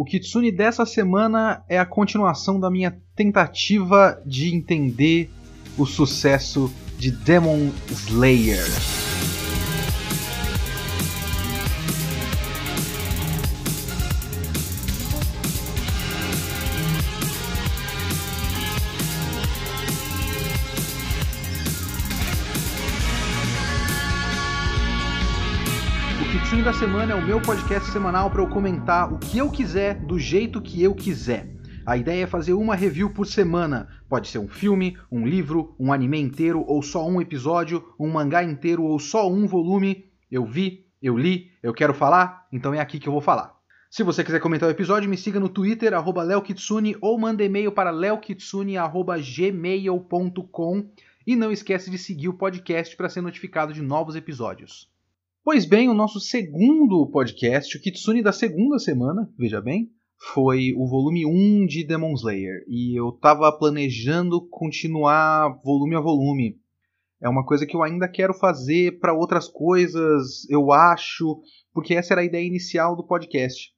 O Kitsune dessa semana é a continuação da minha tentativa de entender o sucesso de Demon Slayer. Semana é o meu podcast semanal para eu comentar o que eu quiser, do jeito que eu quiser. A ideia é fazer uma review por semana. Pode ser um filme, um livro, um anime inteiro ou só um episódio, um mangá inteiro ou só um volume. Eu vi, eu li, eu quero falar, então é aqui que eu vou falar. Se você quiser comentar o episódio, me siga no Twitter, arroba leokitsune, ou manda e-mail para leokitsune.gmail.com e não esquece de seguir o podcast para ser notificado de novos episódios. Pois bem, o nosso segundo podcast, o Kitsune da segunda semana, veja bem, foi o volume 1 de Demon Slayer. E eu estava planejando continuar volume a volume. É uma coisa que eu ainda quero fazer para outras coisas, eu acho, porque essa era a ideia inicial do podcast.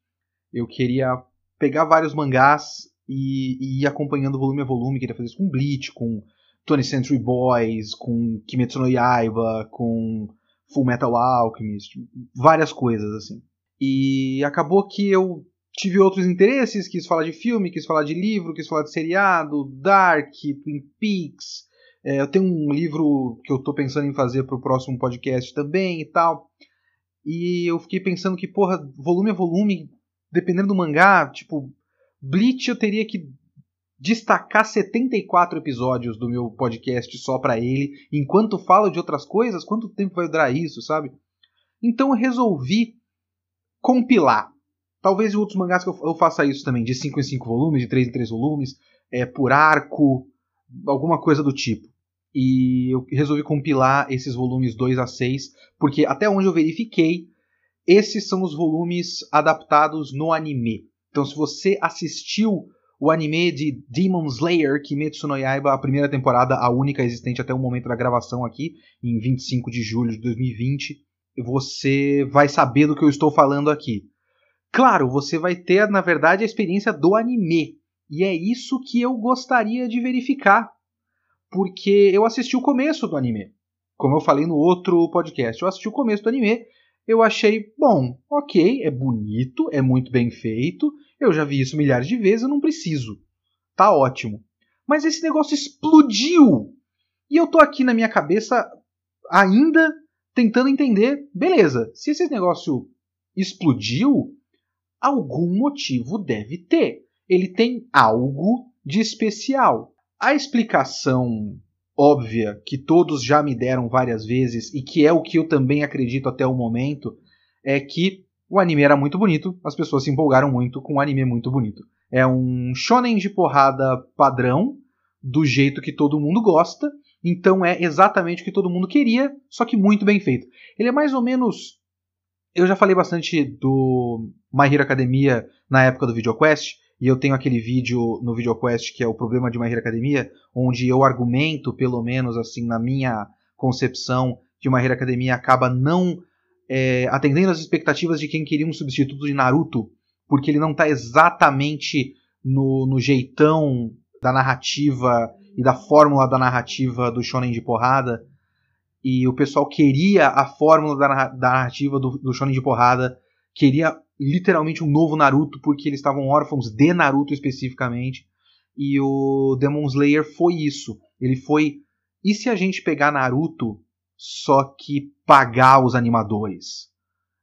Eu queria pegar vários mangás e, e ir acompanhando volume a volume, queria fazer isso com Bleach, com 20th Century Boys, com Kimetsu no Yaiba, com Full Metal Alchemist, várias coisas assim. E acabou que eu tive outros interesses, quis falar de filme, quis falar de livro, quis falar de seriado, Dark, Twin Peaks. É, eu tenho um livro que eu estou pensando em fazer para o próximo podcast também e tal. E eu fiquei pensando que, porra, volume a volume, dependendo do mangá, tipo, Bleach eu teria que destacar 74 episódios do meu podcast só para ele, enquanto falo de outras coisas, quanto tempo vai durar isso, sabe? Então eu resolvi compilar. Talvez em outros mangás que eu, faça isso também, de 5 em 5 volumes, de 3 em 3 volumes, é, por arco, alguma coisa do tipo. E eu resolvi compilar esses volumes 2 a 6, porque até onde eu verifiquei, esses são os volumes adaptados no anime. Então se você assistiu o anime de Demon Slayer Kimetsu no Yaiba, a primeira temporada, a única existente até o momento da gravação aqui, em 25 de julho de 2020. Você vai saber do que eu estou falando aqui. Claro, você vai ter, na verdade, a experiência do anime. E é isso que eu gostaria de verificar. Porque eu assisti o começo do anime. Como eu falei no outro podcast, eu assisti o começo do anime. Eu achei, bom, ok, é bonito, é muito bem feito, eu já vi isso milhares de vezes, eu não preciso. Tá ótimo. Mas esse negócio explodiu! E eu tô aqui na minha cabeça ainda tentando entender, beleza, se esse negócio explodiu, algum motivo deve ter. Ele tem algo de especial. A explicação óbvia que todos já me deram várias vezes e que é o que eu também acredito até o momento é que o anime era muito bonito, as pessoas se empolgaram muito com um anime muito bonito. É um shonen de porrada padrão, do jeito que todo mundo gosta, então é exatamente o que todo mundo queria, só que muito bem feito. Ele é mais ou menos. Eu já falei bastante do My Hero Academia na época do VideoQuest, e eu tenho aquele vídeo no VideoQuest que é o problema de My Hero Academia, onde eu argumento, pelo menos assim, na minha concepção, que My Hero Academia acaba não é, atendendo às expectativas de quem queria um substituto de Naruto, porque ele não está exatamente no, no jeitão da narrativa e da fórmula da narrativa do shonen de porrada. E o pessoal queria a fórmula da, da narrativa do, do shonen de porrada, queria literalmente um novo Naruto, porque eles estavam órfãos de Naruto especificamente. E o Demon Slayer foi isso. Ele foi. E se a gente pegar Naruto só que pagar os animadores.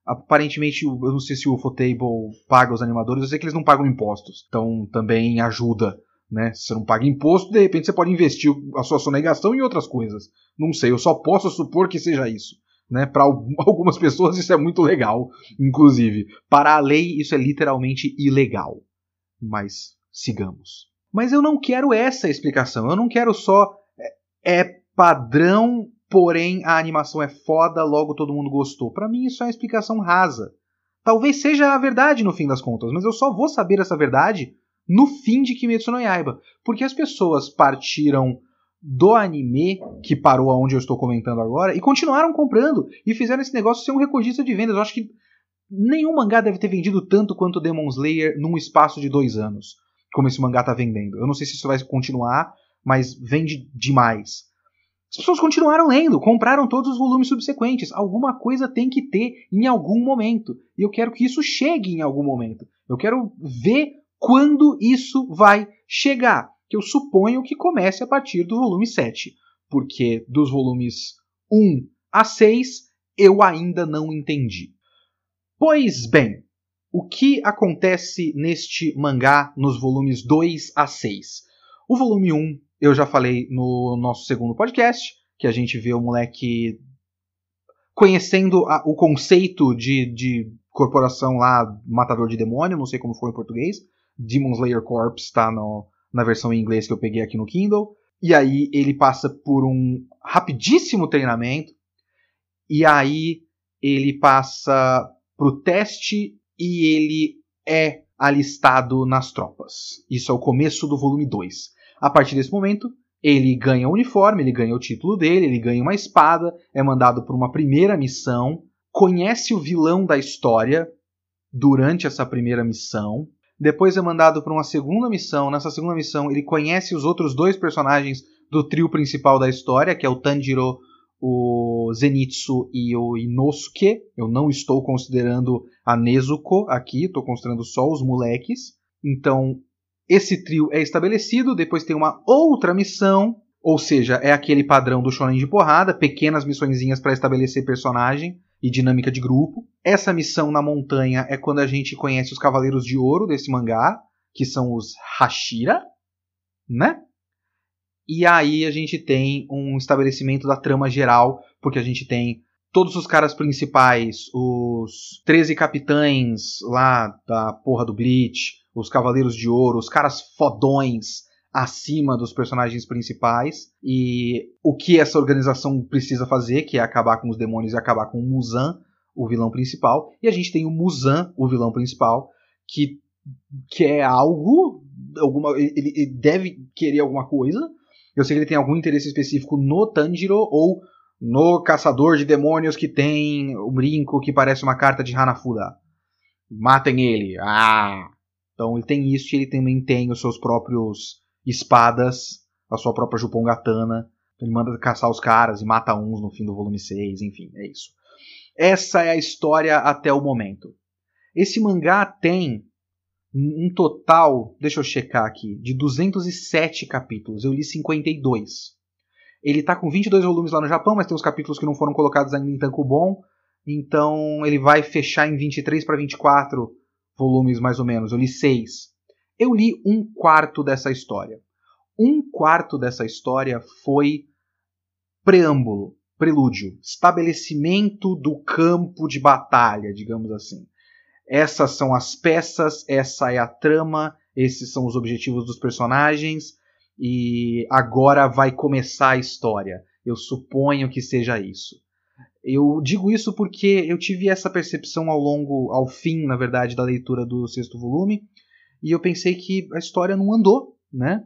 Aparentemente, eu não sei se o Ufotable paga os animadores, eu sei que eles não pagam impostos. Então também ajuda, né? Se você não paga imposto, de repente você pode investir a sua sonegação em outras coisas. Não sei, eu só posso supor que seja isso. Né? Para algumas pessoas isso é muito legal, inclusive. Para a lei, isso é literalmente ilegal. Mas sigamos. Mas eu não quero essa explicação. Eu não quero só. É, é padrão porém a animação é foda, logo todo mundo gostou. Para mim isso é uma explicação rasa. Talvez seja a verdade no fim das contas, mas eu só vou saber essa verdade no fim de Kimetsu no Yaiba, porque as pessoas partiram do anime que parou aonde eu estou comentando agora e continuaram comprando e fizeram esse negócio ser um recordista de vendas. Eu acho que nenhum mangá deve ter vendido tanto quanto Demon Slayer num espaço de dois anos, como esse mangá tá vendendo. Eu não sei se isso vai continuar, mas vende demais. As pessoas continuaram lendo, compraram todos os volumes subsequentes. Alguma coisa tem que ter em algum momento. E eu quero que isso chegue em algum momento. Eu quero ver quando isso vai chegar. Que eu suponho que comece a partir do volume 7. Porque dos volumes 1 a 6 eu ainda não entendi. Pois bem, o que acontece neste mangá nos volumes 2 a 6? O volume 1 eu já falei no nosso segundo podcast, que a gente vê o moleque conhecendo a, o conceito de, de corporação lá, matador de demônio, não sei como foi em português. Demon Slayer Corps está na versão em inglês que eu peguei aqui no Kindle. E aí ele passa por um rapidíssimo treinamento. E aí ele passa pro teste e ele é alistado nas tropas. Isso é o começo do volume 2. A partir desse momento, ele ganha o uniforme, ele ganha o título dele, ele ganha uma espada, é mandado para uma primeira missão, conhece o vilão da história durante essa primeira missão, depois é mandado para uma segunda missão. Nessa segunda missão, ele conhece os outros dois personagens do trio principal da história, que é o Tanjiro, o Zenitsu e o Inosuke. Eu não estou considerando a Nezuko aqui, estou considerando só os moleques. Então, esse trio é estabelecido, depois tem uma outra missão, ou seja, é aquele padrão do shonen de porrada, pequenas missõezinhas para estabelecer personagem e dinâmica de grupo. Essa missão na montanha é quando a gente conhece os Cavaleiros de Ouro desse mangá, que são os Hashira, né? E aí a gente tem um estabelecimento da trama geral, porque a gente tem todos os caras principais, os 13 capitães lá da porra do Bleach, os Cavaleiros de Ouro, os caras fodões acima dos personagens principais e o que essa organização precisa fazer, que é acabar com os demônios e acabar com o Muzan, o vilão principal, e a gente tem o Muzan, o vilão principal, que quer algo, alguma, ele, ele deve querer alguma coisa. Eu sei que ele tem algum interesse específico no Tanjiro ou no caçador de demônios que tem o brinco que parece uma carta de Hanafuda. Matem ele. Ah! Então ele tem isso e ele também tem os seus próprios espadas, a sua própria Jupongatana. Ele manda caçar os caras e mata uns no fim do volume 6, enfim, é isso. Essa é a história até o momento. Esse mangá tem um total, deixa eu checar aqui, de 207 capítulos. Eu li 52. Ele tá com 22 volumes lá no Japão, mas tem os capítulos que não foram colocados ainda em Tankobon. Então ele vai fechar em 23 para 24 volumes mais ou menos. Eu li seis. Eu li um quarto dessa história. Um quarto dessa história foi preâmbulo, prelúdio, estabelecimento do campo de batalha, digamos assim. Essas são as peças, essa é a trama, esses são os objetivos dos personagens e agora vai começar a história. Eu suponho que seja isso. Eu digo isso porque eu tive essa percepção ao longo, ao fim, na verdade, da leitura do sexto volume, e eu pensei que a história não andou, né?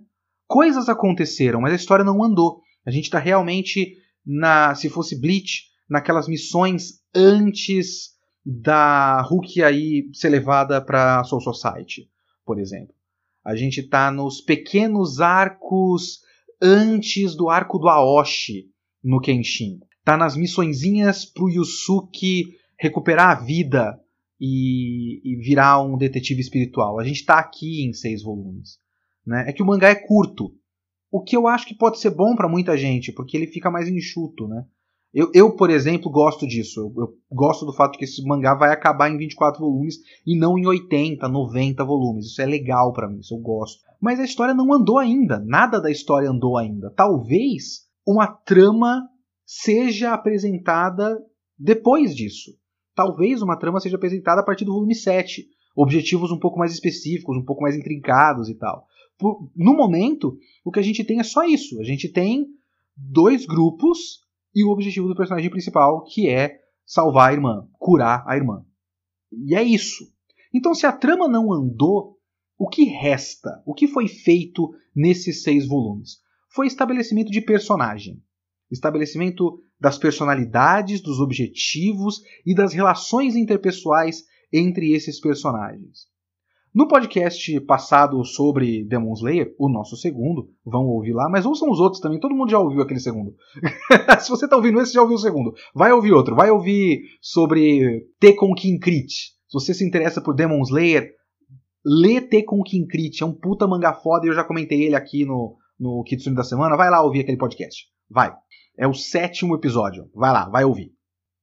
Coisas aconteceram, mas a história não andou. A gente está realmente na, se fosse Bleach, naquelas missões antes da Hulk aí ser levada para Soul Society, por exemplo. A gente está nos pequenos arcos antes do arco do Aoshi no Kenshin tá nas missõezinhas pro Yusuke recuperar a vida e, e, virar um detetive espiritual. A gente tá aqui em seis volumes. Né? É que o mangá é curto. O que eu acho que pode ser bom para muita gente, porque ele fica mais enxuto, né? Eu, eu por exemplo, gosto disso. Eu, eu, gosto do fato que esse mangá vai acabar em 24 volumes e não em 80, 90 volumes. Isso é legal para mim, isso eu gosto. Mas a história não andou ainda. Nada da história andou ainda. Talvez uma trama seja apresentada depois disso. Talvez uma trama seja apresentada a partir do volume 7. Objetivos um pouco mais específicos, um pouco mais intrincados e tal. Por, no momento, o que a gente tem é só isso. A gente tem dois grupos e o objetivo do personagem principal, que é salvar a irmã, curar a irmã. E é isso. Então, se a trama não andou, o que resta? O que foi feito nesses seis volumes? Foi estabelecimento de personagem estabelecimento das personalidades, dos objetivos e das relações interpessoais entre esses personagens. No podcast passado sobre Demon Slayer, o nosso segundo, vão ouvir lá, mas ouçam os outros também, todo mundo já ouviu aquele segundo. Se você está ouvindo esse, já ouviu o segundo. Vai ouvir outro, vai ouvir sobre Tekon Kinkrit. Se você se interessa por Demon Slayer, lê Tekon Kinkrit, é um puta manga foda e eu já comentei ele aqui no, no Kitsune da Semana. Vai lá ouvir aquele podcast. Vai. É o sétimo episódio. Vai lá, vai ouvir.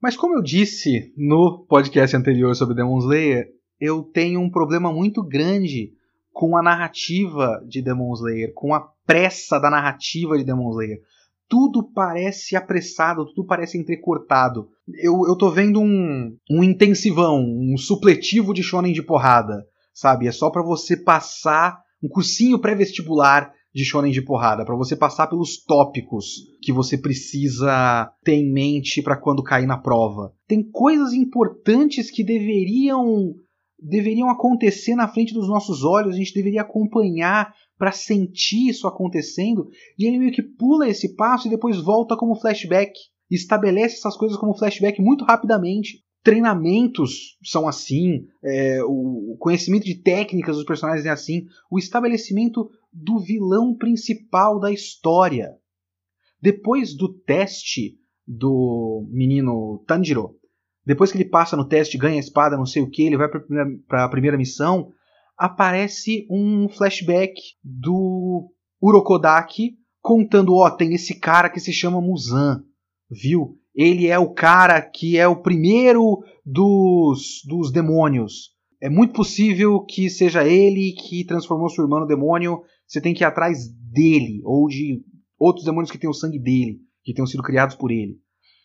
Mas como eu disse no podcast anterior sobre Demon Slayer, eu tenho um problema muito grande com a narrativa de Demon Slayer, com a pressa da narrativa de Demon Slayer. Tudo parece apressado, tudo parece entrecortado. Eu, eu tô vendo um, um intensivão, um supletivo de shonen de porrada, sabe? É só para você passar um cursinho pré-vestibular de shonen de porrada, para você passar pelos tópicos que você precisa ter em mente para quando cair na prova. Tem coisas importantes que deveriam deveriam acontecer na frente dos nossos olhos, a gente deveria acompanhar para sentir isso acontecendo, e ele meio que pula esse passo e depois volta como flashback, estabelece essas coisas como flashback muito rapidamente. Treinamentos são assim, é, o conhecimento de técnicas dos personagens é assim, o estabelecimento do vilão principal da história. Depois do teste do menino Tanjiro, depois que ele passa no teste, ganha a espada, não sei o que, ele vai para a primeira missão, aparece um flashback do Urokodaki contando, ó, oh, tem esse cara que se chama Muzan, viu? Ele é o cara que é o primeiro dos, dos demônios. É muito possível que seja ele que transformou sua irmã no demônio. Você tem que ir atrás dele, ou de outros demônios que têm o sangue dele, que tenham sido criados por ele.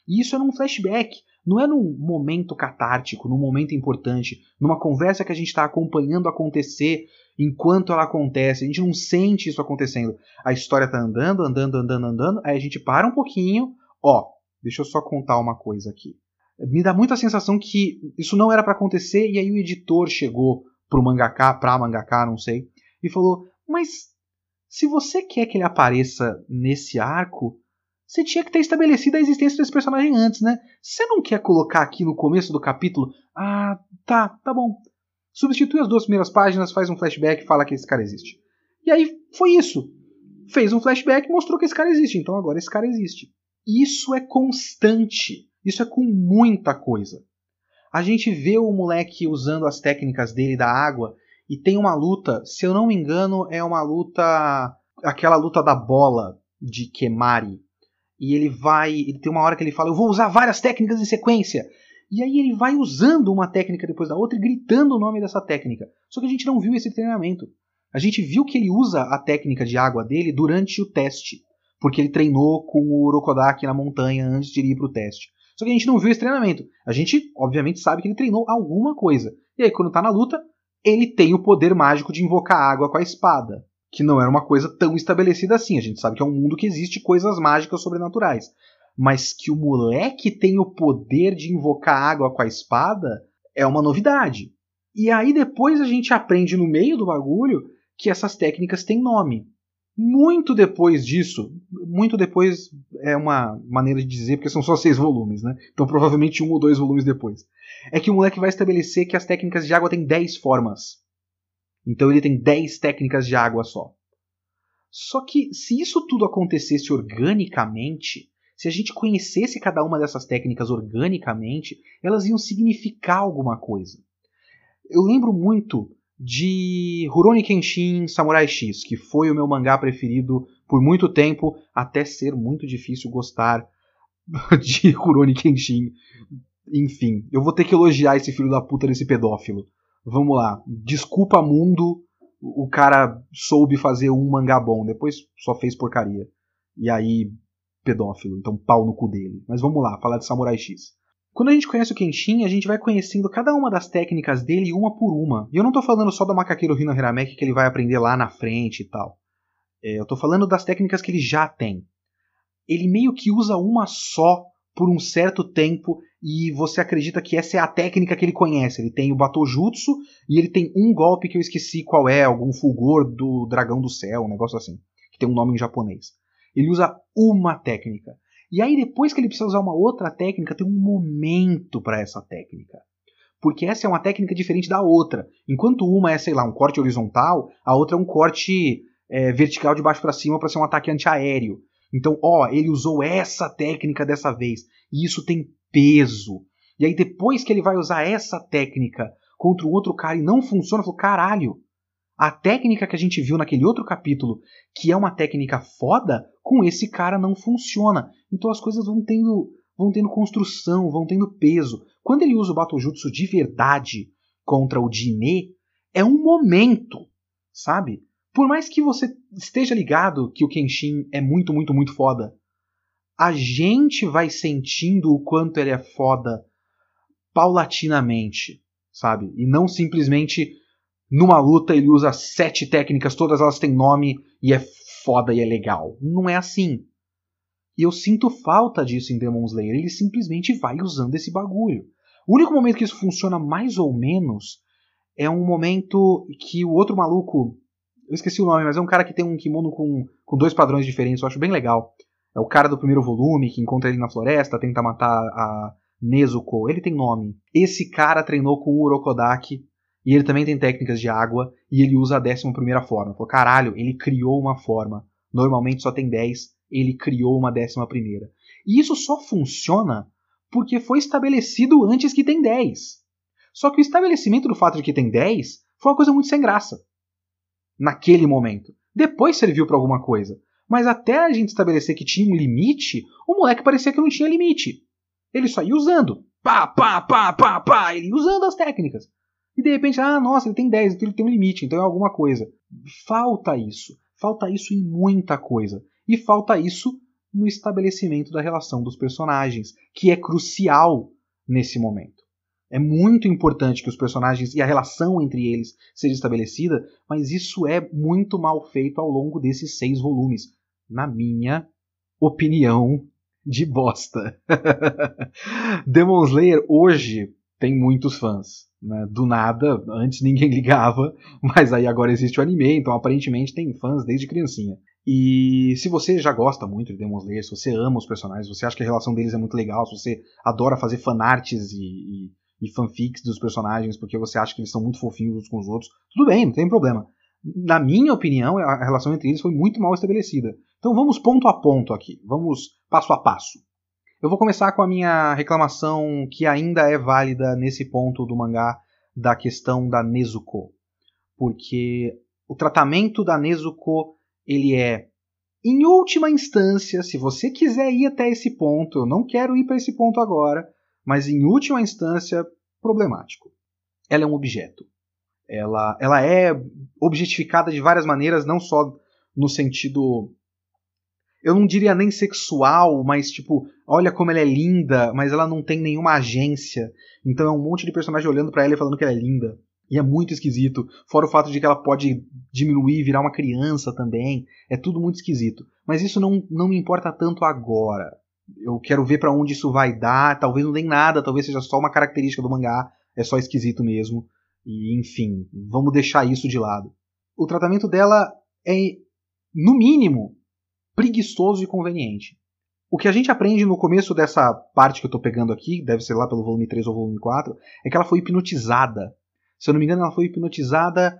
E isso é num flashback. Não é num momento catártico, num momento importante, numa conversa que a gente está acompanhando acontecer enquanto ela acontece. A gente não sente isso acontecendo. A história está andando, andando, andando, andando. Aí a gente para um pouquinho. Ó, deixa eu só contar uma coisa aqui. Me dá muita sensação que isso não era para acontecer e aí o editor chegou pro mangaka, pra mangaka, não sei, e falou: "Mas se você quer que ele apareça nesse arco, você tinha que ter estabelecido a existência desse personagem antes, né? Você não quer colocar aqui no começo do capítulo? Ah, tá, tá bom. Substitui as duas primeiras páginas, faz um flashback e fala que esse cara existe. E aí foi isso. Fez um flashback e mostrou que esse cara existe. Então agora esse cara existe. Isso é constante. Isso é com muita coisa. A gente vê o moleque usando as técnicas dele da água e tem uma luta, se eu não me engano, é uma luta. aquela luta da bola de Kemari e ele vai. Ele tem uma hora que ele fala: Eu vou usar várias técnicas em sequência. E aí ele vai usando uma técnica depois da outra e gritando o nome dessa técnica. Só que a gente não viu esse treinamento. A gente viu que ele usa a técnica de água dele durante o teste. Porque ele treinou com o Urokodaki na montanha antes de ir para o teste. Só que a gente não viu esse treinamento. A gente, obviamente, sabe que ele treinou alguma coisa. E aí, quando tá na luta, ele tem o poder mágico de invocar água com a espada que não era uma coisa tão estabelecida assim. A gente sabe que é um mundo que existe coisas mágicas sobrenaturais. Mas que o moleque tem o poder de invocar água com a espada é uma novidade. E aí depois a gente aprende no meio do bagulho que essas técnicas têm nome. Muito depois disso, muito depois é uma maneira de dizer, porque são só seis volumes, né? Então provavelmente um ou dois volumes depois. É que o moleque vai estabelecer que as técnicas de água têm dez formas. Então ele tem 10 técnicas de água só. Só que se isso tudo acontecesse organicamente, se a gente conhecesse cada uma dessas técnicas organicamente, elas iam significar alguma coisa. Eu lembro muito de Rurouni Kenshin Samurai X, que foi o meu mangá preferido por muito tempo, até ser muito difícil gostar de Rurouni Kenshin. Enfim, eu vou ter que elogiar esse filho da puta desse pedófilo vamos lá, desculpa mundo, o cara soube fazer um mangá bom, depois só fez porcaria. E aí, pedófilo, então pau no cu dele. Mas vamos lá, falar de Samurai X. Quando a gente conhece o Kenshin, a gente vai conhecendo cada uma das técnicas dele uma por uma. E eu não tô falando só do macaqueiro Hino Hirameki que ele vai aprender lá na frente e tal. É, eu tô falando das técnicas que ele já tem. Ele meio que usa uma só por um certo tempo e você acredita que essa é a técnica que ele conhece. Ele tem o Batojutsu e ele tem um golpe que eu esqueci qual é, algum fulgor do dragão do céu, um negócio assim, que tem um nome em japonês. Ele usa uma técnica. E aí depois que ele precisa usar uma outra técnica, tem um momento para essa técnica. porque essa é uma técnica diferente da outra. Enquanto uma é, sei lá, um corte horizontal, a outra é um corte é, vertical de baixo para cima para ser um ataque antiaéreo. Então, ó, ele usou essa técnica dessa vez, e isso tem peso. E aí depois que ele vai usar essa técnica contra o outro cara e não funciona, falou, caralho, a técnica que a gente viu naquele outro capítulo, que é uma técnica foda, com esse cara não funciona. Então as coisas vão tendo, vão tendo construção, vão tendo peso. Quando ele usa o Batojutsu de verdade contra o Jinê, é um momento, sabe? Por mais que você esteja ligado que o Kenshin é muito, muito, muito foda, a gente vai sentindo o quanto ele é foda paulatinamente, sabe? E não simplesmente numa luta ele usa sete técnicas, todas elas têm nome e é foda e é legal. Não é assim. E eu sinto falta disso em Demon Slayer. Ele simplesmente vai usando esse bagulho. O único momento que isso funciona mais ou menos é um momento que o outro maluco. Eu esqueci o nome, mas é um cara que tem um kimono com, com dois padrões diferentes. Eu acho bem legal. É o cara do primeiro volume que encontra ele na floresta, tenta matar a Nezuko. Ele tem nome. Esse cara treinou com o Urokodaki e ele também tem técnicas de água e ele usa a décima primeira forma. Falou, caralho, ele criou uma forma. Normalmente só tem 10, ele criou uma décima primeira. E isso só funciona porque foi estabelecido antes que tem 10. Só que o estabelecimento do fato de que tem 10 foi uma coisa muito sem graça. Naquele momento. Depois serviu para alguma coisa. Mas até a gente estabelecer que tinha um limite, o moleque parecia que não tinha limite. Ele só ia usando. Pá, pá, pá, pá, pá. Ele ia usando as técnicas. E de repente, ah, nossa, ele tem 10, então ele tem um limite, então é alguma coisa. Falta isso. Falta isso em muita coisa. E falta isso no estabelecimento da relação dos personagens, que é crucial nesse momento. É muito importante que os personagens e a relação entre eles seja estabelecida, mas isso é muito mal feito ao longo desses seis volumes, na minha opinião de bosta. Demon Slayer hoje tem muitos fãs. Né? Do nada, antes ninguém ligava, mas aí agora existe o anime, então aparentemente tem fãs desde criancinha. E se você já gosta muito de Demon Slayer, se você ama os personagens, se você acha que a relação deles é muito legal, se você adora fazer fanarts e, e, e fanfics dos personagens porque você acha que eles são muito fofinhos uns com os outros, tudo bem, não tem problema. Na minha opinião, a relação entre eles foi muito mal estabelecida. Então vamos ponto a ponto aqui, vamos passo a passo. Eu vou começar com a minha reclamação que ainda é válida nesse ponto do mangá da questão da Nezuko. Porque o tratamento da Nezuko, ele é em última instância, se você quiser ir até esse ponto, eu não quero ir para esse ponto agora, mas em última instância, problemático. Ela é um objeto. Ela, ela é objetificada de várias maneiras, não só no sentido eu não diria nem sexual, mas tipo, olha como ela é linda, mas ela não tem nenhuma agência. Então é um monte de personagem olhando para ela e falando que ela é linda. E é muito esquisito. Fora o fato de que ela pode diminuir e virar uma criança também. É tudo muito esquisito. Mas isso não, não me importa tanto agora. Eu quero ver para onde isso vai dar. Talvez não dê nada, talvez seja só uma característica do mangá. É só esquisito mesmo. E enfim, vamos deixar isso de lado. O tratamento dela é, no mínimo, preguiçoso e conveniente. O que a gente aprende no começo dessa parte que eu estou pegando aqui, deve ser lá pelo volume 3 ou volume 4, é que ela foi hipnotizada. Se eu não me engano, ela foi hipnotizada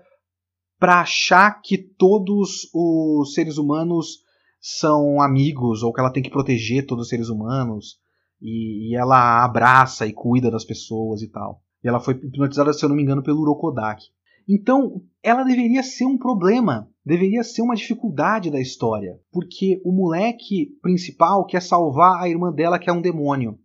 para achar que todos os seres humanos são amigos, ou que ela tem que proteger todos os seres humanos, e, e ela abraça e cuida das pessoas e tal. E ela foi hipnotizada, se eu não me engano, pelo Urokodaki. Então, ela deveria ser um problema, deveria ser uma dificuldade da história, porque o moleque principal quer salvar a irmã dela, que é um demônio.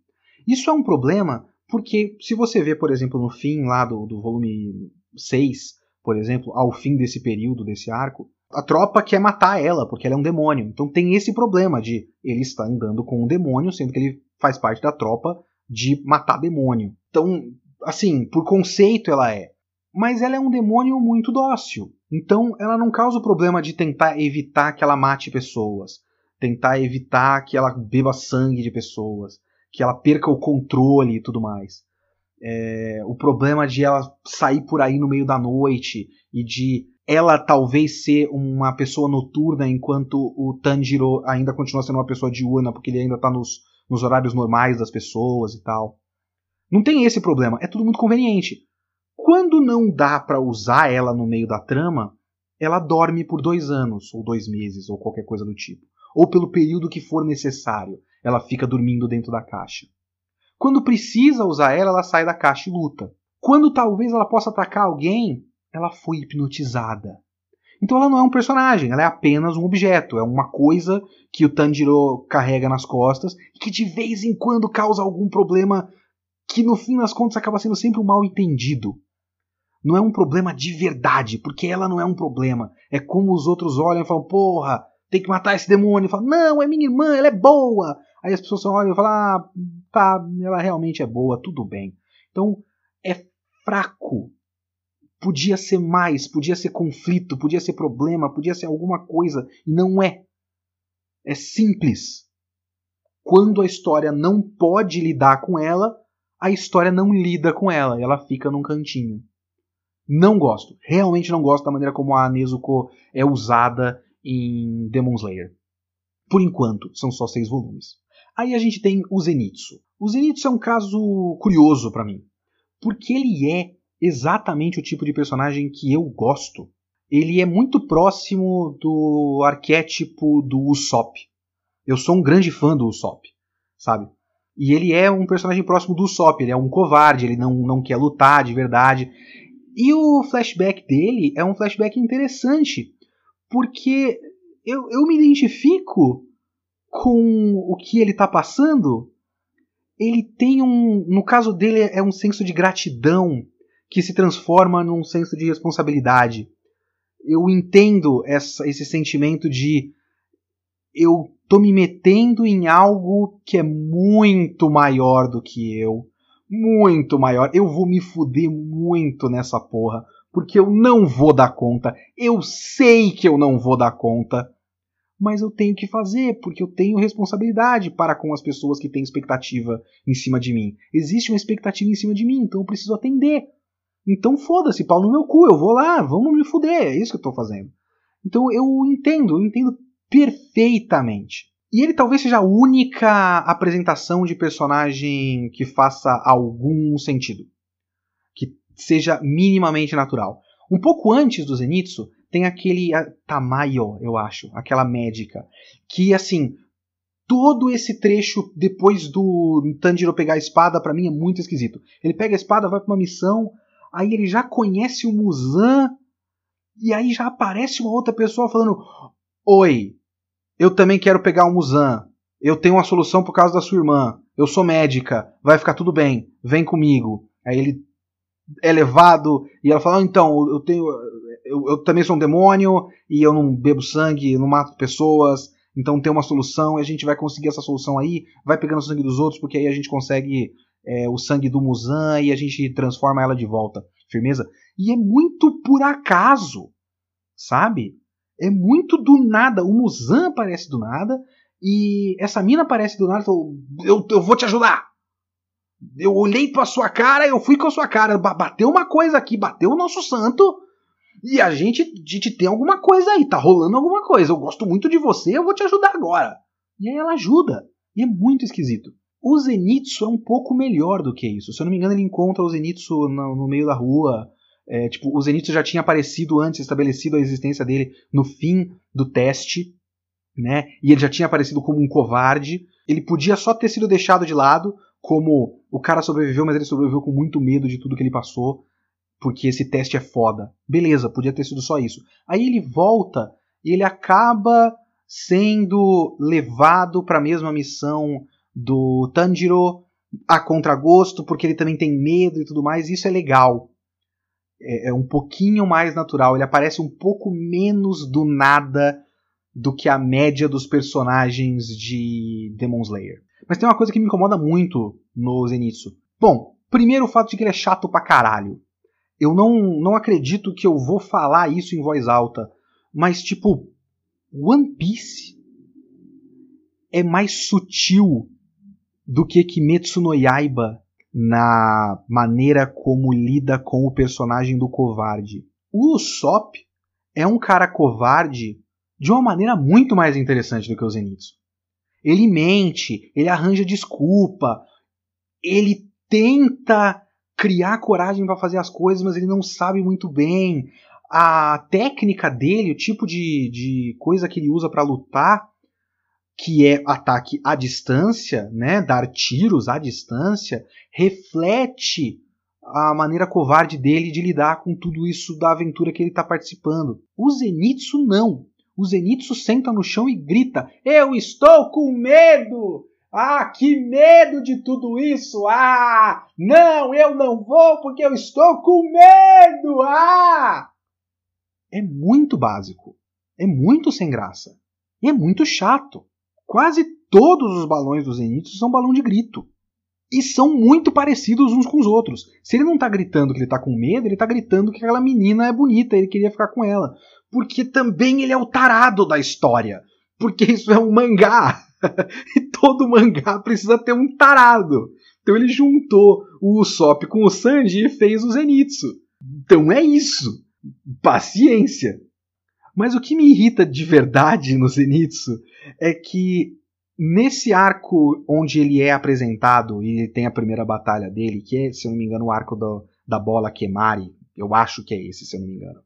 Isso é um problema porque, se você vê, por exemplo, no fim lá do, do volume 6, por exemplo, ao fim desse período, desse arco, a tropa quer matar ela, porque ela é um demônio. Então tem esse problema de ele estar andando com um demônio, sendo que ele faz parte da tropa de matar demônio. Então, assim, por conceito ela é mas ela é um demônio muito dócil. Então ela não causa o problema de tentar evitar que ela mate pessoas, tentar evitar que ela beba sangue de pessoas, que ela perca o controle e tudo mais. É, o problema de ela sair por aí no meio da noite e de ela talvez ser uma pessoa noturna enquanto o Tanjiro ainda continua sendo uma pessoa diurna porque ele ainda está nos, nos horários normais das pessoas e tal. Não tem esse problema, é tudo muito conveniente. Quando não dá para usar ela no meio da trama, ela dorme por dois anos, ou dois meses, ou qualquer coisa do tipo. Ou pelo período que for necessário, ela fica dormindo dentro da caixa. Quando precisa usar ela, ela sai da caixa e luta. Quando talvez ela possa atacar alguém, ela foi hipnotizada. Então ela não é um personagem, ela é apenas um objeto, é uma coisa que o Tanjiro carrega nas costas e que de vez em quando causa algum problema que no fim das contas acaba sendo sempre um mal entendido. Não é um problema de verdade, porque ela não é um problema. É como os outros olham e falam: porra, tem que matar esse demônio. E falam: não, é minha irmã, ela é boa. Aí as pessoas olham e falam: ah, tá, ela realmente é boa, tudo bem. Então é fraco. Podia ser mais, podia ser conflito, podia ser problema, podia ser alguma coisa. E não é. É simples. Quando a história não pode lidar com ela, a história não lida com ela, ela fica num cantinho. Não gosto, realmente não gosto da maneira como a Nezuko é usada em Demon Slayer. Por enquanto, são só seis volumes. Aí a gente tem o Zenitsu. O Zenitsu é um caso curioso para mim, porque ele é exatamente o tipo de personagem que eu gosto. Ele é muito próximo do arquétipo do Usopp. Eu sou um grande fã do Usopp, sabe? E ele é um personagem próximo do Usopp, ele é um covarde, ele não, não quer lutar de verdade. E o flashback dele é um flashback interessante, porque eu, eu me identifico com o que ele está passando. Ele tem um. No caso dele, é um senso de gratidão que se transforma num senso de responsabilidade. Eu entendo essa, esse sentimento de eu tô me metendo em algo que é muito maior do que eu. Muito maior. Eu vou me fuder muito nessa porra. Porque eu não vou dar conta. Eu sei que eu não vou dar conta. Mas eu tenho que fazer, porque eu tenho responsabilidade para com as pessoas que têm expectativa em cima de mim. Existe uma expectativa em cima de mim, então eu preciso atender. Então foda-se, pau no meu cu, eu vou lá, vamos me fuder, é isso que eu tô fazendo. Então eu entendo, eu entendo perfeitamente. E ele talvez seja a única apresentação de personagem que faça algum sentido. Que seja minimamente natural. Um pouco antes do Zenitsu, tem aquele Tamayo, eu acho, aquela médica, que assim, todo esse trecho depois do Tanjiro pegar a espada para mim é muito esquisito. Ele pega a espada, vai para uma missão, aí ele já conhece o Muzan e aí já aparece uma outra pessoa falando: "Oi, eu também quero pegar um Musan. Eu tenho uma solução por causa da sua irmã. Eu sou médica. Vai ficar tudo bem. Vem comigo. Aí ele é levado e ela fala: então, eu tenho. Eu, eu, também sou um demônio e eu não bebo sangue, não mato pessoas. Então tem uma solução e a gente vai conseguir essa solução aí. Vai pegando o sangue dos outros, porque aí a gente consegue é, o sangue do Musan e a gente transforma ela de volta. Firmeza? E é muito por acaso, sabe? É muito do nada. O Muzan aparece do nada. E essa mina aparece do nada e falou: eu, eu vou te ajudar. Eu olhei pra sua cara, eu fui com a sua cara. Bateu uma coisa aqui, bateu o nosso santo. E a gente, a gente tem alguma coisa aí, tá rolando alguma coisa. Eu gosto muito de você, eu vou te ajudar agora. E aí ela ajuda. E é muito esquisito. O Zenitsu é um pouco melhor do que isso. Se eu não me engano, ele encontra o Zenitsu no, no meio da rua. É, tipo, o Zenitsu já tinha aparecido antes, estabelecido a existência dele no fim do teste, né? E ele já tinha aparecido como um covarde. Ele podia só ter sido deixado de lado, como o cara sobreviveu, mas ele sobreviveu com muito medo de tudo que ele passou, porque esse teste é foda. Beleza, podia ter sido só isso. Aí ele volta e ele acaba sendo levado para a mesma missão do Tanjiro a contragosto, porque ele também tem medo e tudo mais. Isso é legal é, é um pouquinho mais natural. Ele aparece um pouco menos do nada do que a média dos personagens de Demon Slayer. Mas tem uma coisa que me incomoda muito no Zenitsu. Bom, primeiro o fato de que ele é chato pra caralho. Eu não, não acredito que eu vou falar isso em voz alta, mas tipo, One Piece é mais sutil do que Kimetsu no Yaiba na maneira como lida com o personagem do covarde. O Usopp é um cara covarde de uma maneira muito mais interessante do que o Zenitsu. Ele mente, ele arranja desculpa, ele tenta criar coragem para fazer as coisas, mas ele não sabe muito bem. A técnica dele, o tipo de, de coisa que ele usa para lutar, que é ataque à distância, né, dar tiros à distância, reflete a maneira covarde dele de lidar com tudo isso da aventura que ele está participando. O Zenitsu não. O Zenitsu senta no chão e grita: Eu estou com medo! Ah, que medo de tudo isso! Ah, não, eu não vou porque eu estou com medo! Ah! É muito básico. É muito sem graça. E é muito chato. Quase todos os balões do Zenitsu são balão de grito. E são muito parecidos uns com os outros. Se ele não tá gritando que ele tá com medo, ele tá gritando que aquela menina é bonita, ele queria ficar com ela. Porque também ele é o tarado da história. Porque isso é um mangá. e todo mangá precisa ter um tarado. Então ele juntou o Usopp com o Sanji e fez o Zenitsu. Então é isso. Paciência. Mas o que me irrita de verdade no Zenitsu é que nesse arco onde ele é apresentado e tem a primeira batalha dele, que é, se eu não me engano, o arco do, da bola Kemari, eu acho que é esse, se eu não me engano.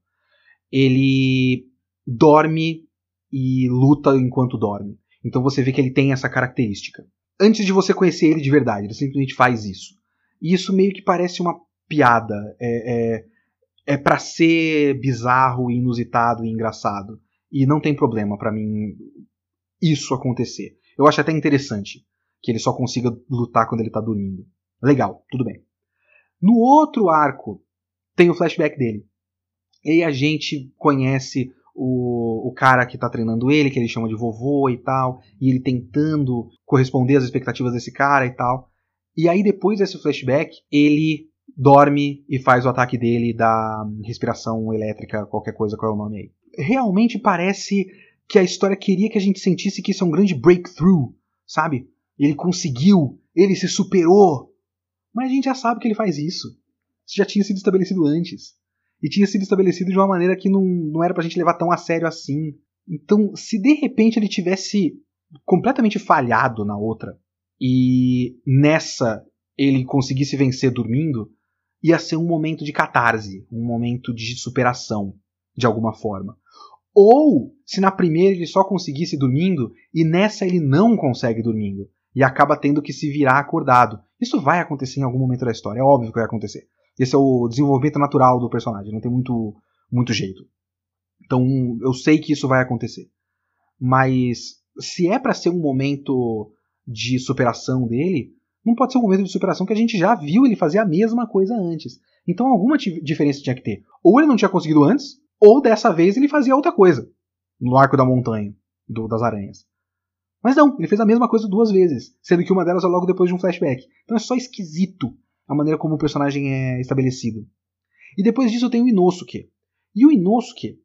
Ele dorme e luta enquanto dorme. Então você vê que ele tem essa característica. Antes de você conhecer ele de verdade, ele simplesmente faz isso. E isso meio que parece uma piada. É, é, é para ser bizarro, inusitado e engraçado. E não tem problema para mim isso acontecer. Eu acho até interessante que ele só consiga lutar quando ele tá dormindo. Legal, tudo bem. No outro arco, tem o flashback dele. E a gente conhece o, o cara que tá treinando ele, que ele chama de vovô e tal, e ele tentando corresponder às expectativas desse cara e tal. E aí, depois desse flashback, ele dorme e faz o ataque dele da respiração elétrica, qualquer coisa, qual é o nome aí. Realmente parece que a história queria que a gente sentisse que isso é um grande breakthrough, sabe? Ele conseguiu, ele se superou. Mas a gente já sabe que ele faz isso. Isso já tinha sido estabelecido antes e tinha sido estabelecido de uma maneira que não, não era pra gente levar tão a sério assim. Então, se de repente ele tivesse completamente falhado na outra e nessa ele conseguisse vencer dormindo, ia ser um momento de catarse, um momento de superação, de alguma forma. Ou se na primeira ele só conseguisse dormindo e nessa ele não consegue dormindo e acaba tendo que se virar acordado. Isso vai acontecer em algum momento da história, é óbvio que vai acontecer. Esse é o desenvolvimento natural do personagem, não tem muito, muito jeito. Então eu sei que isso vai acontecer. Mas se é para ser um momento de superação dele, não pode ser um momento de superação que a gente já viu ele fazer a mesma coisa antes. Então alguma diferença tinha que ter. Ou ele não tinha conseguido antes, ou dessa vez ele fazia outra coisa. No arco da montanha, do, das aranhas. Mas não, ele fez a mesma coisa duas vezes, sendo que uma delas é logo depois de um flashback. Então é só esquisito a maneira como o personagem é estabelecido. E depois disso tem o Inosuke. E o Inosuke,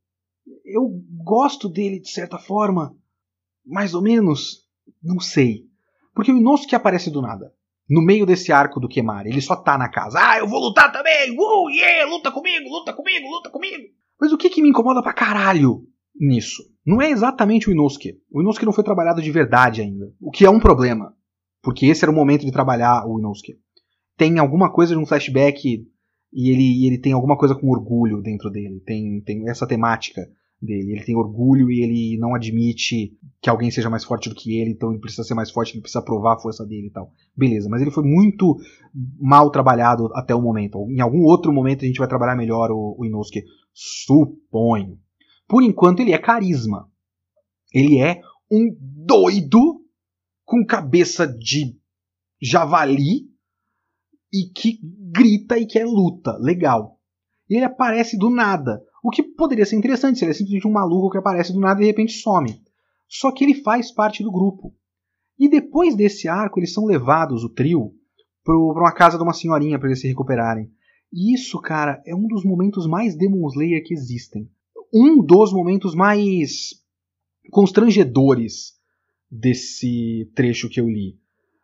eu gosto dele de certa forma, mais ou menos, não sei. Porque o Inosuke aparece do nada. No meio desse arco do Kemari, ele só tá na casa. Ah, eu vou lutar também! Uh, yeah, luta comigo, luta comigo, luta comigo! Mas o que que me incomoda pra caralho nisso? Não é exatamente o Inosuke. O Inosuke não foi trabalhado de verdade ainda. O que é um problema. Porque esse era o momento de trabalhar o Inosuke tem alguma coisa de um flashback e ele, ele tem alguma coisa com orgulho dentro dele. Tem, tem essa temática dele. Ele tem orgulho e ele não admite que alguém seja mais forte do que ele, então ele precisa ser mais forte, ele precisa provar a força dele e tal. Beleza, mas ele foi muito mal trabalhado até o momento. Em algum outro momento a gente vai trabalhar melhor o, o Inosuke. Suponho. Por enquanto ele é carisma. Ele é um doido com cabeça de javali e que grita e quer luta. Legal. E ele aparece do nada. O que poderia ser interessante se ele é simplesmente um maluco que aparece do nada e de repente some. Só que ele faz parte do grupo. E depois desse arco, eles são levados, o trio, para uma casa de uma senhorinha para eles se recuperarem. E isso, cara, é um dos momentos mais Demon Slayer que existem. Um dos momentos mais constrangedores desse trecho que eu li.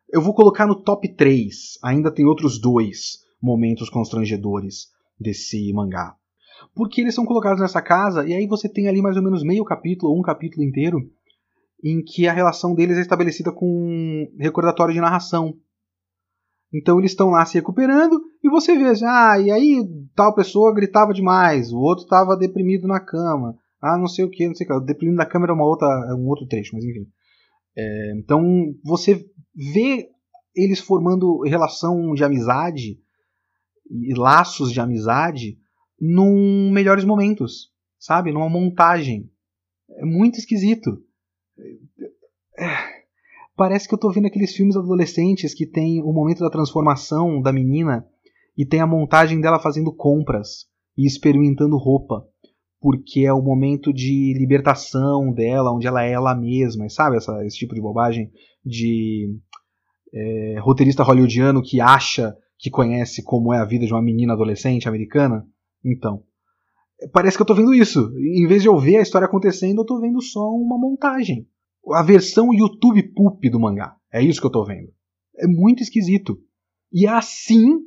Eu vou colocar no top 3. Ainda tem outros dois momentos constrangedores desse mangá. Porque eles são colocados nessa casa e aí você tem ali mais ou menos meio capítulo ou um capítulo inteiro em que a relação deles é estabelecida com um recordatório de narração. Então eles estão lá se recuperando e você vê, assim, ah, e aí tal pessoa gritava demais, o outro estava deprimido na cama, ah, não sei o que, não sei o que. Deprimido na cama é uma outra, um outro trecho, mas enfim. É, então você vê eles formando relação de amizade e laços de amizade num melhores momentos, sabe? Numa montagem. É muito esquisito. É, parece que eu tô vendo aqueles filmes adolescentes que tem o momento da transformação da menina e tem a montagem dela fazendo compras e experimentando roupa. Porque é o momento de libertação dela, onde ela é ela mesma, sabe? Essa, esse tipo de bobagem de é, roteirista hollywoodiano que acha que conhece como é a vida de uma menina adolescente americana. Então, parece que eu tô vendo isso. Em vez de eu ver a história acontecendo, eu tô vendo só uma montagem. A versão YouTube Poop do mangá. É isso que eu tô vendo. É muito esquisito. E é assim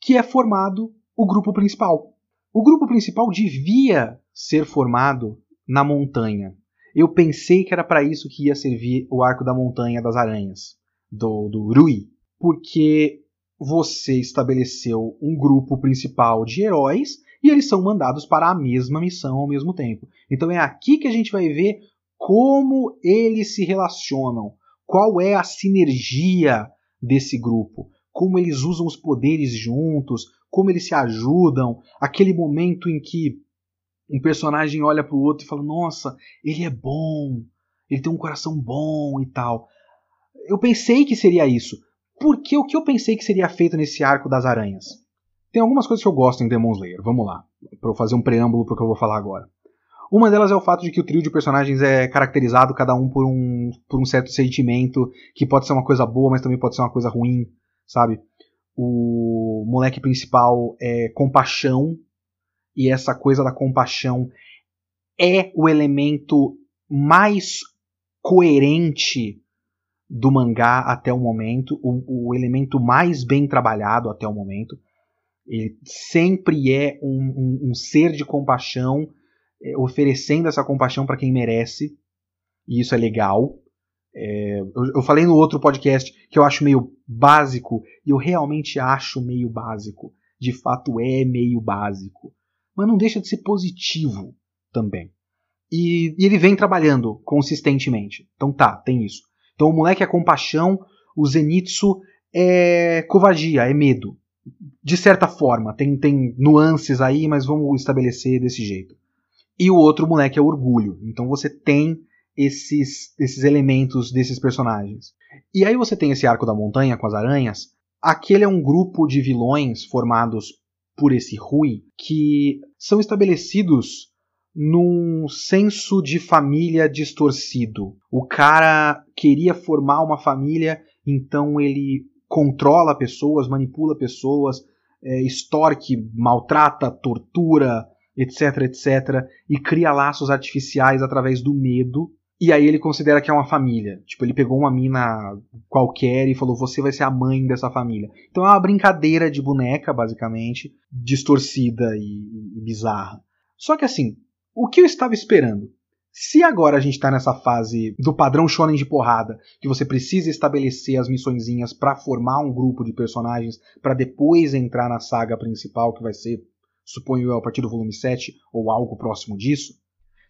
que é formado o grupo principal. O grupo principal devia ser formado na montanha. Eu pensei que era para isso que ia servir o arco da montanha das aranhas, do, do Rui, porque você estabeleceu um grupo principal de heróis e eles são mandados para a mesma missão ao mesmo tempo. Então é aqui que a gente vai ver como eles se relacionam, qual é a sinergia desse grupo, como eles usam os poderes juntos, como eles se ajudam, aquele momento em que um personagem olha para o outro e fala: Nossa, ele é bom, ele tem um coração bom e tal. Eu pensei que seria isso, porque o que eu pensei que seria feito nesse arco das aranhas? Tem algumas coisas que eu gosto em Demon Slayer, vamos lá, para eu fazer um preâmbulo para o que eu vou falar agora. Uma delas é o fato de que o trio de personagens é caracterizado cada um por um, por um certo sentimento, que pode ser uma coisa boa, mas também pode ser uma coisa ruim, sabe? O moleque principal é compaixão, e essa coisa da compaixão é o elemento mais coerente do mangá até o momento, o, o elemento mais bem trabalhado até o momento. Ele sempre é um, um, um ser de compaixão, é, oferecendo essa compaixão para quem merece, e isso é legal. É, eu, eu, falei no outro podcast que eu acho meio básico, e eu realmente acho meio básico. De fato, é meio básico. Mas não deixa de ser positivo também. E, e ele vem trabalhando consistentemente. Então tá, tem isso. Então o moleque é compaixão, o Zenitsu é covardia, é medo. De certa forma, tem, tem nuances aí, mas vamos estabelecer desse jeito. E o outro moleque é orgulho. Então você tem esses, esses elementos desses personagens. E aí você tem esse arco da montanha com as aranhas. Aquele é um grupo de vilões formados por esse Rui que são estabelecidos num senso de família distorcido. O cara queria formar uma família, então ele controla pessoas, manipula pessoas, é, extorque, maltrata, tortura, etc, etc, e cria laços artificiais através do medo. E aí ele considera que é uma família. Tipo, ele pegou uma mina qualquer e falou: "Você vai ser a mãe dessa família". Então é uma brincadeira de boneca, basicamente, distorcida e, e bizarra. Só que assim, o que eu estava esperando? Se agora a gente está nessa fase do padrão shonen de porrada, que você precisa estabelecer as missõezinhas para formar um grupo de personagens para depois entrar na saga principal, que vai ser, suponho eu, a partir do volume 7 ou algo próximo disso.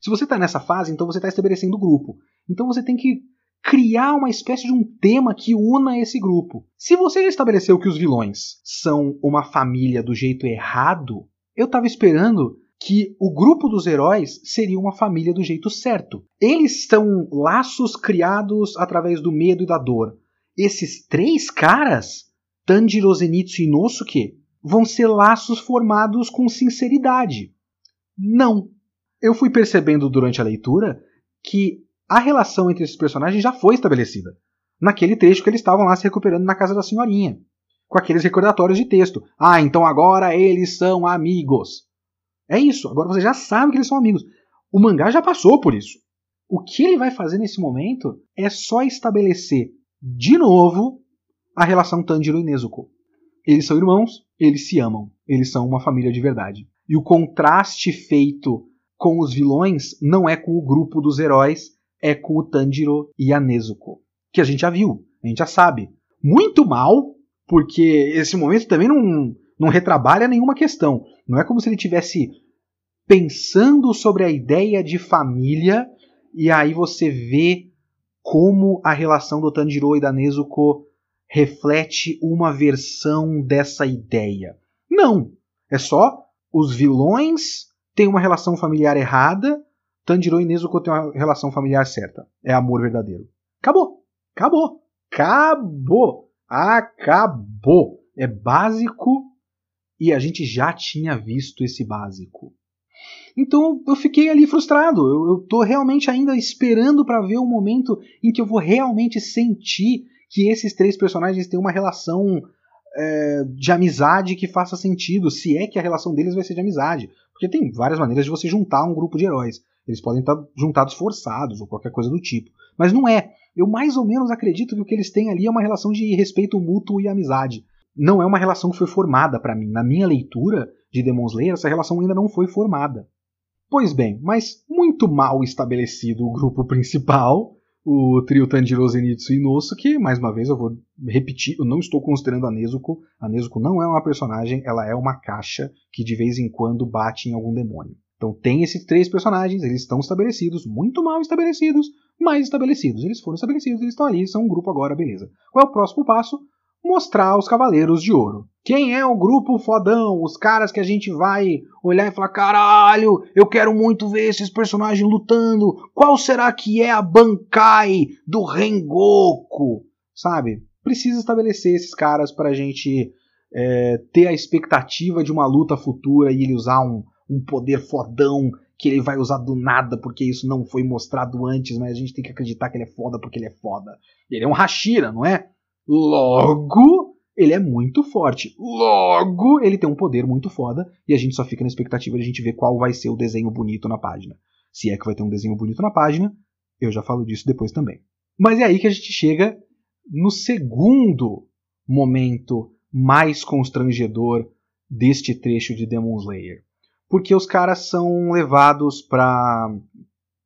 Se você está nessa fase, então você está estabelecendo grupo. Então você tem que criar uma espécie de um tema que una esse grupo. Se você já estabeleceu que os vilões são uma família do jeito errado, eu estava esperando que o grupo dos heróis seria uma família do jeito certo. Eles são laços criados através do medo e da dor. Esses três caras, Tanjiro, Zenitsu e Inosuke, vão ser laços formados com sinceridade. Não. Eu fui percebendo durante a leitura que a relação entre esses personagens já foi estabelecida. Naquele trecho que eles estavam lá se recuperando na casa da senhorinha. Com aqueles recordatórios de texto. Ah, então agora eles são amigos. É isso. Agora você já sabe que eles são amigos. O mangá já passou por isso. O que ele vai fazer nesse momento é só estabelecer de novo a relação Tanjiro e Nezuko. Eles são irmãos, eles se amam, eles são uma família de verdade. E o contraste feito com os vilões não é com o grupo dos heróis, é com o Tanjiro e a Nezuko. Que a gente já viu, a gente já sabe. Muito mal, Porque esse momento também não, não retrabalha nenhuma questão. Não é como se ele tivesse pensando sobre a ideia de família e aí você vê como a relação do Tanjiro e da Nezuko reflete uma versão dessa ideia. Não, é só os vilões têm uma relação familiar errada, Tanjiro e Nezuko têm uma relação familiar certa. É amor verdadeiro. Acabou. Acabou. Acabou. Acabou. É básico e a gente já tinha visto esse básico. Então eu fiquei ali frustrado. Eu, tô realmente ainda esperando para ver o momento em que eu vou realmente sentir que esses três personagens têm uma relação é, de amizade que faça sentido, se é que a relação deles vai ser de amizade. Porque tem várias maneiras de você juntar um grupo de heróis. Eles podem estar juntados forçados ou qualquer coisa do tipo. Mas não é. Eu mais ou menos acredito que o que eles têm ali é uma relação de respeito mútuo e amizade. Não é uma relação que foi formada para mim. Na minha leitura de Demon Slayer, essa relação ainda não foi formada. Pois bem, mas muito mal estabelecido o grupo principal, o trio Tanjiro, Zenitsu e Inosuke, mais uma vez eu vou repetir, eu não estou considerando a Nezuko. A Nezuko não é uma personagem, ela é uma caixa que de vez em quando bate em algum demônio. Então tem esses três personagens, eles estão estabelecidos, muito mal estabelecidos, mais estabelecidos. Eles foram estabelecidos, eles estão ali, são um grupo agora, beleza. Qual é o próximo passo? Mostrar os Cavaleiros de Ouro. Quem é o grupo fodão? Os caras que a gente vai olhar e falar: caralho, eu quero muito ver esses personagens lutando. Qual será que é a Bankai do Rengoku? Sabe? Precisa estabelecer esses caras para a gente é, ter a expectativa de uma luta futura e ele usar um, um poder fodão que ele vai usar do nada porque isso não foi mostrado antes, mas a gente tem que acreditar que ele é foda porque ele é foda. Ele é um Hashira, não é? Logo, ele é muito forte. Logo, ele tem um poder muito foda e a gente só fica na expectativa de a gente ver qual vai ser o desenho bonito na página. Se é que vai ter um desenho bonito na página, eu já falo disso depois também. Mas é aí que a gente chega no segundo momento mais constrangedor deste trecho de Demon Slayer. Porque os caras são levados para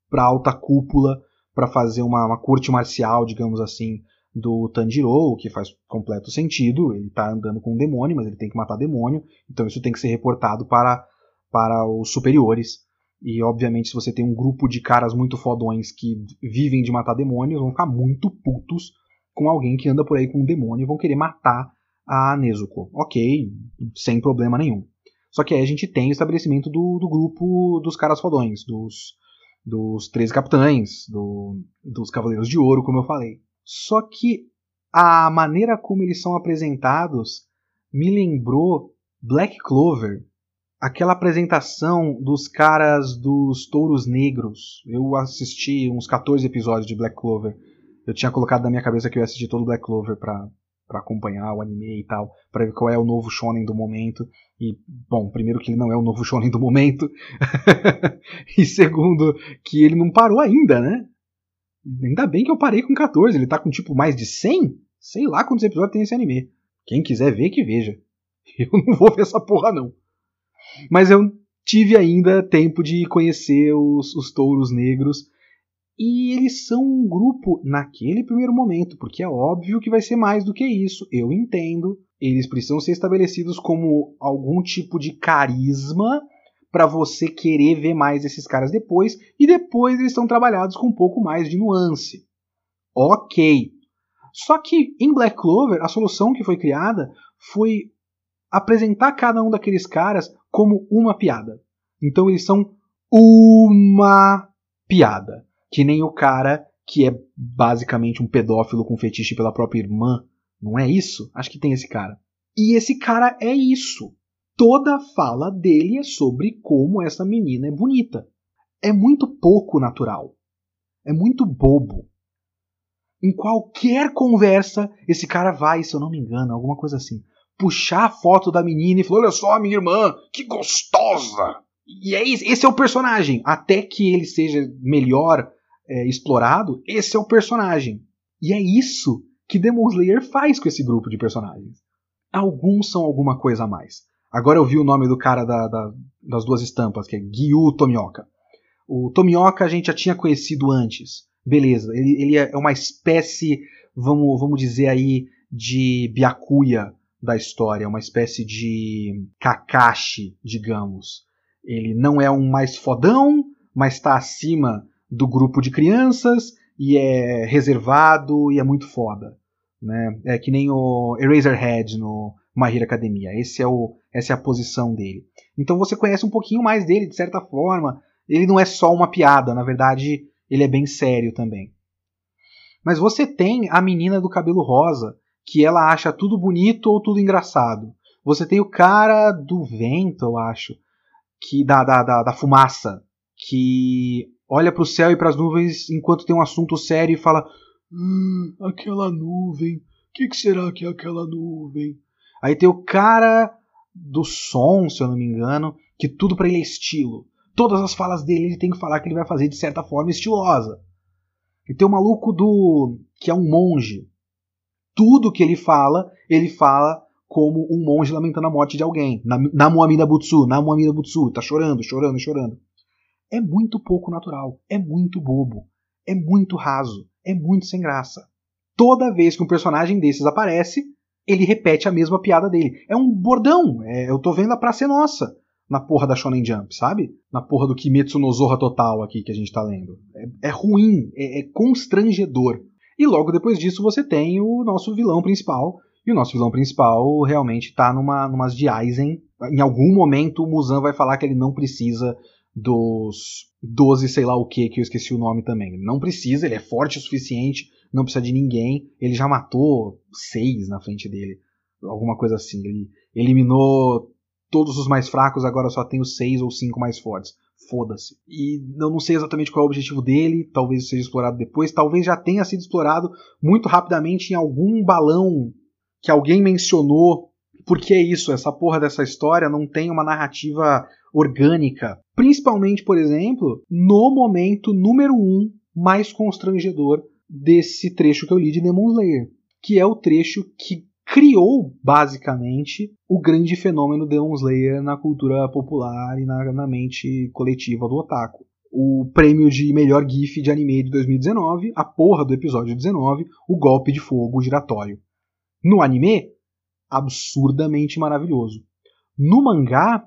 para alta cúpula para fazer uma, uma corte marcial, digamos assim, do Tanjiro, o que faz completo sentido. Ele está andando com um demônio, mas ele tem que matar demônio, então isso tem que ser reportado para, para os superiores. E obviamente, se você tem um grupo de caras muito fodões que vivem de matar demônios, vão ficar muito putos com alguém que anda por aí com um demônio e vão querer matar a Nezuko. Ok, sem problema nenhum. Só que aí a gente tem o estabelecimento do, do grupo dos caras fodões, dos, dos três capitães, do, dos Cavaleiros de Ouro, como eu falei. Só que a maneira como eles são apresentados me lembrou Black Clover, aquela apresentação dos caras dos Touros Negros. Eu assisti uns 14 episódios de Black Clover. Eu tinha colocado na minha cabeça que eu ia assistir todo Black Clover pra, pra acompanhar o anime e tal, pra ver qual é o novo shonen do momento. E, bom, primeiro que ele não é o novo shonen do momento. e segundo, que ele não parou ainda, né? Ainda bem que eu parei com 14, ele tá com tipo mais de 100? Sei lá quantos episódios tem esse anime. Quem quiser ver, que veja. Eu não vou ver essa porra, não. Mas eu tive ainda tempo de conhecer os, os touros negros. E eles são um grupo naquele primeiro momento, porque é óbvio que vai ser mais do que isso. Eu entendo. Eles precisam ser estabelecidos como algum tipo de carisma para você querer ver mais esses caras depois, e depois eles estão trabalhados com um pouco mais de nuance. Ok. Só que em Black Clover, a solução que foi criada foi apresentar cada um daqueles caras como uma piada. Então eles são uma piada. Que nem o cara que é basicamente um pedófilo com fetiche pela própria irmã. Não é isso? Acho que tem esse cara. E esse cara é isso toda a fala dele é sobre como essa menina é bonita. É muito pouco natural. É muito bobo. Em qualquer conversa, esse cara vai, se eu não me engano, alguma coisa assim, puxar a foto da menina e falar: Olha só, minha irmã, que gostosa! E é isso, esse é o personagem. Até que ele seja melhor é, explorado, esse é o personagem. E é isso que Demon Slayer faz com esse grupo de personagens. Alguns são alguma coisa a mais. Agora eu vi o nome do cara da, da, das duas estampas, que é Gyu Tomioka. O Tomioka a gente já tinha conhecido antes. Beleza, ele, ele é uma espécie, vamos, vamos dizer aí, de Byakuya da história, uma espécie de Kakashi, digamos. Ele não é um mais fodão, mas está acima do grupo de crianças e é reservado e é muito foda. Né? É que nem o Eraserhead no My Hero Academia. Esse é o, essa é a posição dele. Então você conhece um pouquinho mais dele, de certa forma. Ele não é só uma piada, na verdade, ele é bem sério também. Mas você tem a menina do cabelo rosa, que ela acha tudo bonito ou tudo engraçado. Você tem o cara do vento, eu acho, que da, da, da, da fumaça, que olha para o céu e para as nuvens enquanto tem um assunto sério e fala: hum, aquela nuvem, o que, que será que é aquela nuvem? Aí tem o cara do som, se eu não me engano, que tudo para ele é estilo. Todas as falas dele ele tem que falar que ele vai fazer de certa forma estilosa. E tem o maluco do. que é um monge. Tudo que ele fala, ele fala como um monge lamentando a morte de alguém. Na Muamida Butsu, na Muamida Butsu, tá chorando, chorando, chorando. É muito pouco natural, é muito bobo, é muito raso, é muito sem graça. Toda vez que um personagem desses aparece, ele repete a mesma piada dele. É um bordão, é, eu tô vendo a Praça é Nossa na porra da Shonen Jump, sabe? Na porra do Kimetsu no Zorra Total aqui que a gente tá lendo. É, é ruim, é, é constrangedor. E logo depois disso você tem o nosso vilão principal. E o nosso vilão principal realmente tá numa, numas de Aizen. Em algum momento o Muzan vai falar que ele não precisa dos 12 sei lá o que, que eu esqueci o nome também. Ele não precisa, ele é forte o suficiente, não precisa de ninguém. Ele já matou seis na frente dele. Alguma coisa assim. Ele eliminou todos os mais fracos, agora só tem os seis ou cinco mais fortes. Foda-se. E eu não sei exatamente qual é o objetivo dele, talvez seja explorado depois, talvez já tenha sido explorado muito rapidamente em algum balão que alguém mencionou. Porque é isso, essa porra dessa história não tem uma narrativa orgânica. Principalmente, por exemplo, no momento número um mais constrangedor desse trecho que eu li de Demon Slayer, que é o trecho que criou basicamente o grande fenômeno Demon Slayer na cultura popular e na, na mente coletiva do otaku. O prêmio de melhor GIF de anime de 2019, a porra do episódio 19, o golpe de fogo giratório. No anime, absurdamente maravilhoso. No mangá,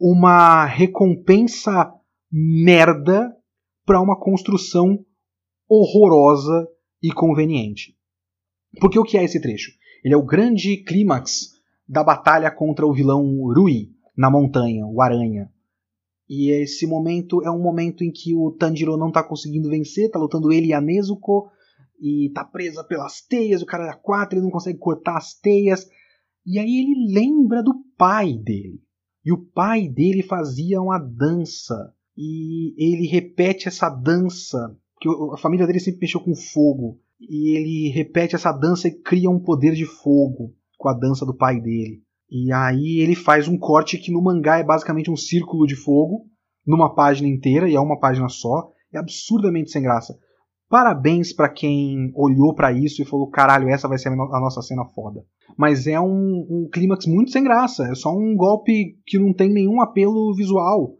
uma recompensa merda para uma construção horrorosa e conveniente. Porque o que é esse trecho? Ele é o grande clímax da batalha contra o vilão Rui na montanha, o Aranha. E esse momento é um momento em que o Tanjiro não está conseguindo vencer, está lutando ele e a Nezuko, e está presa pelas teias, o cara da quatro, ele não consegue cortar as teias. E aí ele lembra do pai dele. E o pai dele fazia uma dança. E ele repete essa dança, que a família dele sempre mexeu com fogo e ele repete essa dança e cria um poder de fogo com a dança do pai dele. E aí ele faz um corte que no mangá é basicamente um círculo de fogo, numa página inteira, e é uma página só. É absurdamente sem graça. Parabéns para quem olhou para isso e falou: caralho, essa vai ser a nossa cena foda. Mas é um, um clímax muito sem graça. É só um golpe que não tem nenhum apelo visual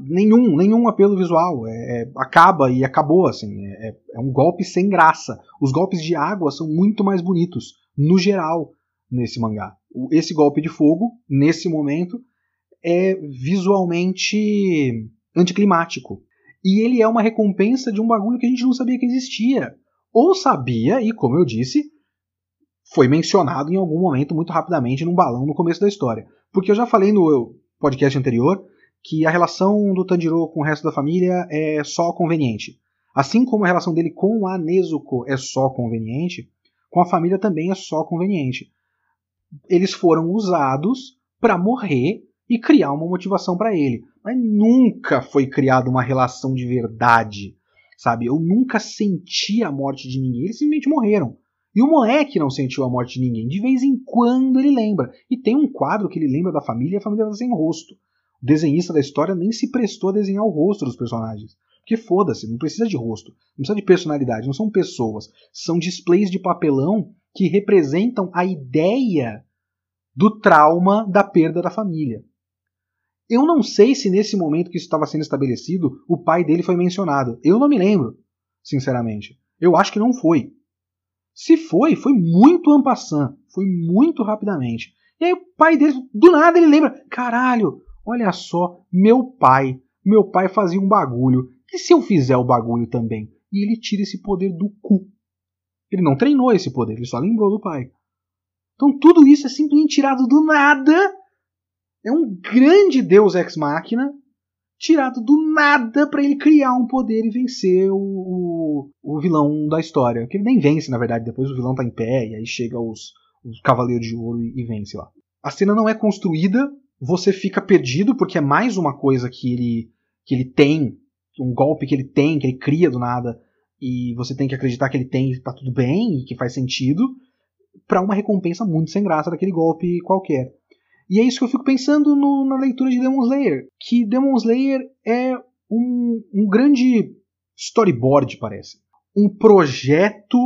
nenhum, nenhum apelo visual. É, é, acaba e acabou, assim. É, é, é, um golpe sem graça. Os golpes de água são muito mais bonitos, no geral, nesse mangá. Esse golpe de fogo, nesse momento, é visualmente anticlimático. E ele é uma recompensa de um bagulho que a gente não sabia que existia. Ou sabia, e como eu disse, foi mencionado em algum momento muito rapidamente num balão no começo da história. Porque eu já falei no podcast anterior que a relação do Tanjiro com o resto da família é só conveniente. Assim como a relação dele com a Nezuko é só conveniente, com a família também é só conveniente. Eles foram usados para morrer e criar uma motivação para ele. Mas nunca foi criada uma relação de verdade, sabe? Eu nunca senti a morte de ninguém, eles simplesmente morreram. E o moleque não sentiu a morte de ninguém. De vez em quando ele lembra. E tem um quadro que ele lembra da família e a família tá sem rosto. O desenhista da história nem se prestou a desenhar o rosto dos personagens. Porque foda-se, não precisa de rosto, não precisa de personalidade, não são pessoas. São displays de papelão que representam a ideia do trauma da perda da família. Eu não sei se nesse momento que isso estava sendo estabelecido, o pai dele foi mencionado. Eu não me lembro, sinceramente. Eu acho que não foi. Se foi, foi muito ampassant, foi muito rapidamente. E aí o pai dele, do nada, ele lembra: caralho, olha só, meu pai, meu pai fazia um bagulho. E se eu fizer o bagulho também? E ele tira esse poder do cu. Ele não treinou esse poder, ele só lembrou do pai. Então tudo isso é simplesmente tirado do nada. É um grande deus ex machina tirado do nada para ele criar um poder e vencer o, o, o, vilão da história. Que ele nem vence, na verdade, depois o vilão tá em pé e aí chega os, os Cavaleiros de Ouro e, e vence lá. A cena não é construída, você fica perdido porque é mais uma coisa que ele, que ele tem, um golpe que ele tem, que ele cria do nada, e você tem que acreditar que ele tem e tá tudo bem e que faz sentido, para uma recompensa muito sem graça daquele golpe qualquer. E é isso que eu fico pensando no, na leitura de Demon Slayer. Que Demon Slayer é um, um grande storyboard, parece. Um projeto,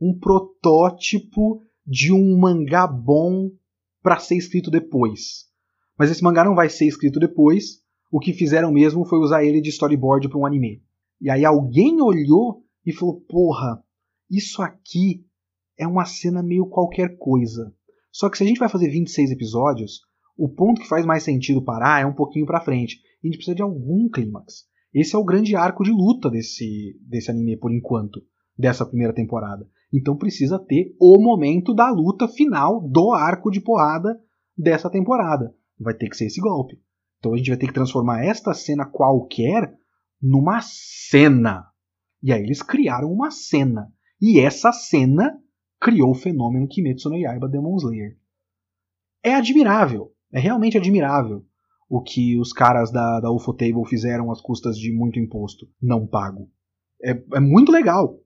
um protótipo de um mangá bom para ser escrito depois. Mas esse mangá não vai ser escrito depois. O que fizeram mesmo foi usar ele de storyboard para um anime. E aí alguém olhou e falou: Porra, isso aqui é uma cena meio qualquer coisa. Só que se a gente vai fazer 26 episódios, o ponto que faz mais sentido parar é um pouquinho para frente. a gente precisa de algum clímax. Esse é o grande arco de luta desse, desse anime por enquanto, dessa primeira temporada. Então precisa ter o momento da luta final do arco de porrada dessa temporada. Vai ter que ser esse golpe. Então a gente vai ter que transformar esta cena qualquer numa cena. E aí eles criaram uma cena. E essa cena criou o fenômeno Kimetsu no Yaiba Demon Slayer. É admirável, é realmente admirável o que os caras da, da Ufotable fizeram às custas de muito imposto não pago. É, é muito legal.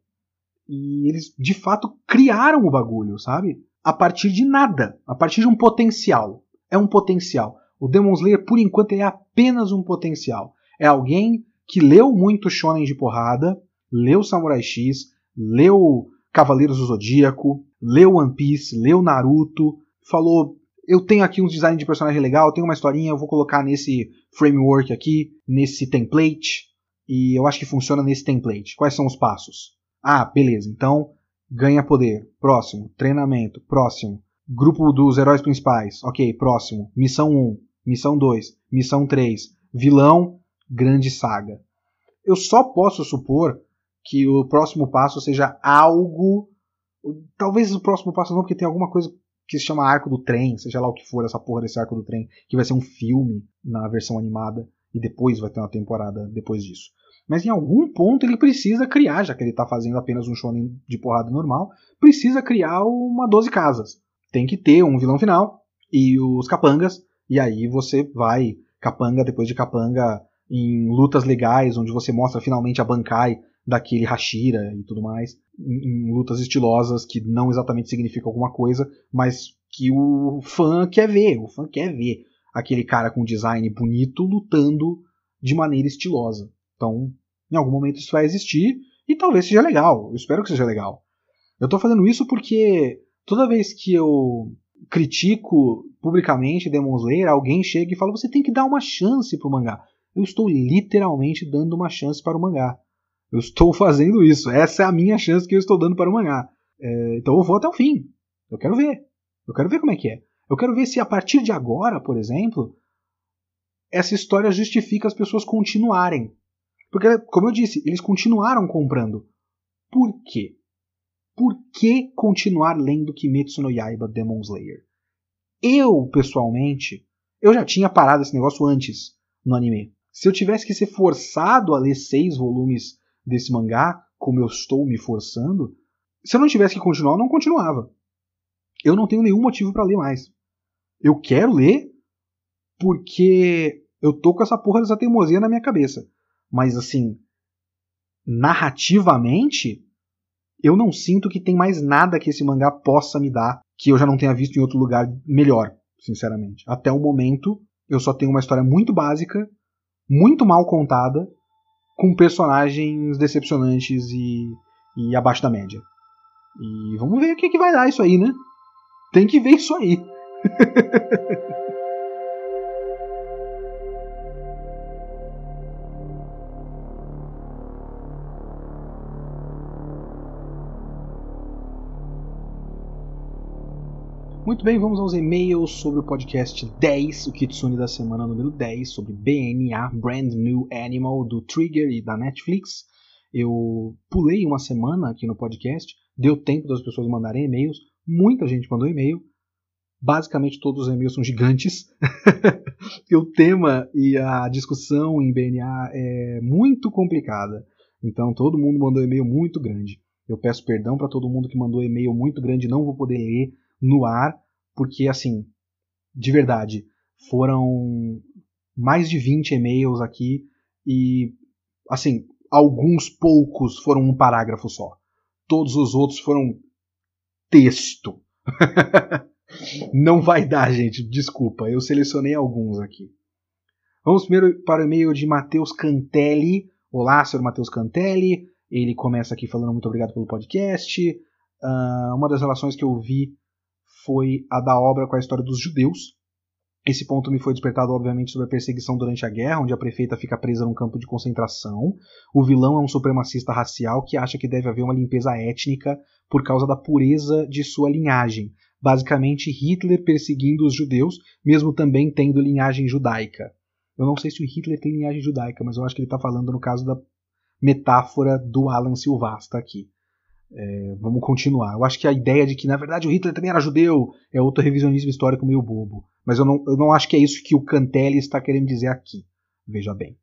E eles, de fato, criaram o bagulho, sabe? A partir de nada, a partir de um potencial. É um potencial. O Demon Slayer, por enquanto, é apenas um potencial. É alguém que leu muito shonen de porrada, leu Samurai X, leu Cavaleiros do Zodíaco, leu One Piece, leu Naruto, falou: eu tenho aqui um design de personagem legal, tenho uma historinha, eu vou colocar nesse framework aqui, nesse template, e eu acho que funciona nesse template. Quais são os passos? Ah, beleza, então ganha poder, próximo, treinamento, próximo, grupo dos heróis principais, ok, próximo, missão 1, missão 2, missão 3, vilão, grande saga. Eu só posso supor que o próximo passo seja algo. Talvez o próximo passo não, porque tem alguma coisa que se chama Arco do Trem, seja lá o que for essa porra desse Arco do Trem, que vai ser um filme na versão animada e depois vai ter uma temporada depois disso. Mas em algum ponto ele precisa criar, já que ele está fazendo apenas um shonen de porrada normal, precisa criar uma 12 casas. Tem que ter um vilão final e os capangas, e aí você vai capanga depois de capanga em lutas legais, onde você mostra finalmente a Bankai daquele Hashira e tudo mais, em, em, lutas estilosas que não exatamente significam alguma coisa, mas que o fã quer ver, o fã quer ver aquele cara com design bonito lutando de maneira estilosa. Então, em algum momento isso vai existir e talvez seja legal, eu espero que seja legal. Eu estou fazendo isso porque toda vez que eu critico publicamente Demon Slayer, alguém chega e fala: você tem que dar uma chance pro mangá. Eu estou literalmente dando uma chance para o mangá. Eu estou fazendo isso. Essa é a minha chance que eu estou dando para o mangá. É, então eu vou até o fim. Eu quero ver. Eu quero ver como é que é. Eu quero ver se a partir de agora, por exemplo, essa história justifica as pessoas continuarem. Porque, como eu disse, eles continuaram comprando. Por quê? Por que continuar lendo Kimetsu no Yaiba Demon Slayer? Eu, pessoalmente, eu já tinha parado esse negócio antes no anime. Se eu tivesse que ser forçado a ler seis volumes desse mangá, como eu estou me forçando, se eu não tivesse que continuar, eu não continuava. Eu não tenho nenhum motivo para ler mais. Eu quero ler porque eu tô com essa porra dessa teimosia na minha cabeça. Mas assim, narrativamente, eu não sinto que tem mais nada que esse mangá possa me dar que eu já não tenha visto em outro lugar melhor, sinceramente. Até o momento, eu só tenho uma história muito básica, muito mal contada, com personagens decepcionantes e, e abaixo da média. E vamos ver o que, que vai dar isso aí, né? Tem que ver isso aí. Muito bem, vamos aos e-mails sobre o podcast 10, o Kitsune da semana número 10, sobre BNA, Brand New Animal, do Trigger e da Netflix. Eu pulei uma semana aqui no podcast, deu tempo das pessoas mandarem e-mails, muita gente mandou e-mail, basicamente todos os e-mails são gigantes. o tema e a discussão em BNA é muito complicada, então todo mundo mandou e-mail muito grande. Eu peço perdão para todo mundo que mandou e-mail muito grande, não vou poder ler no ar, porque assim, de verdade, foram mais de 20 e-mails aqui e assim, alguns poucos foram um parágrafo só. Todos os outros foram texto. Não vai dar, gente, desculpa. Eu selecionei alguns aqui. Vamos primeiro para o e-mail de Matheus Cantelli. Olá, senhor Matheus Cantelli. Ele começa aqui falando muito obrigado pelo podcast. Uh, uma das relações que eu vi foi a da obra com a história dos judeus. Esse ponto me foi despertado, obviamente, sobre a perseguição durante a guerra, onde a prefeita fica presa num campo de concentração. O vilão é um supremacista racial que acha que deve haver uma limpeza étnica por causa da pureza de sua linhagem. Basicamente, Hitler perseguindo os judeus, mesmo também tendo linhagem judaica. Eu não sei se o Hitler tem linhagem judaica, mas eu acho que ele está falando no caso da metáfora do Alan Silvasta aqui. É, vamos continuar. Eu acho que a ideia de que, na verdade, o Hitler também era judeu é outro revisionismo histórico meio bobo. Mas eu não, eu não acho que é isso que o Cantelli está querendo dizer aqui. Veja bem.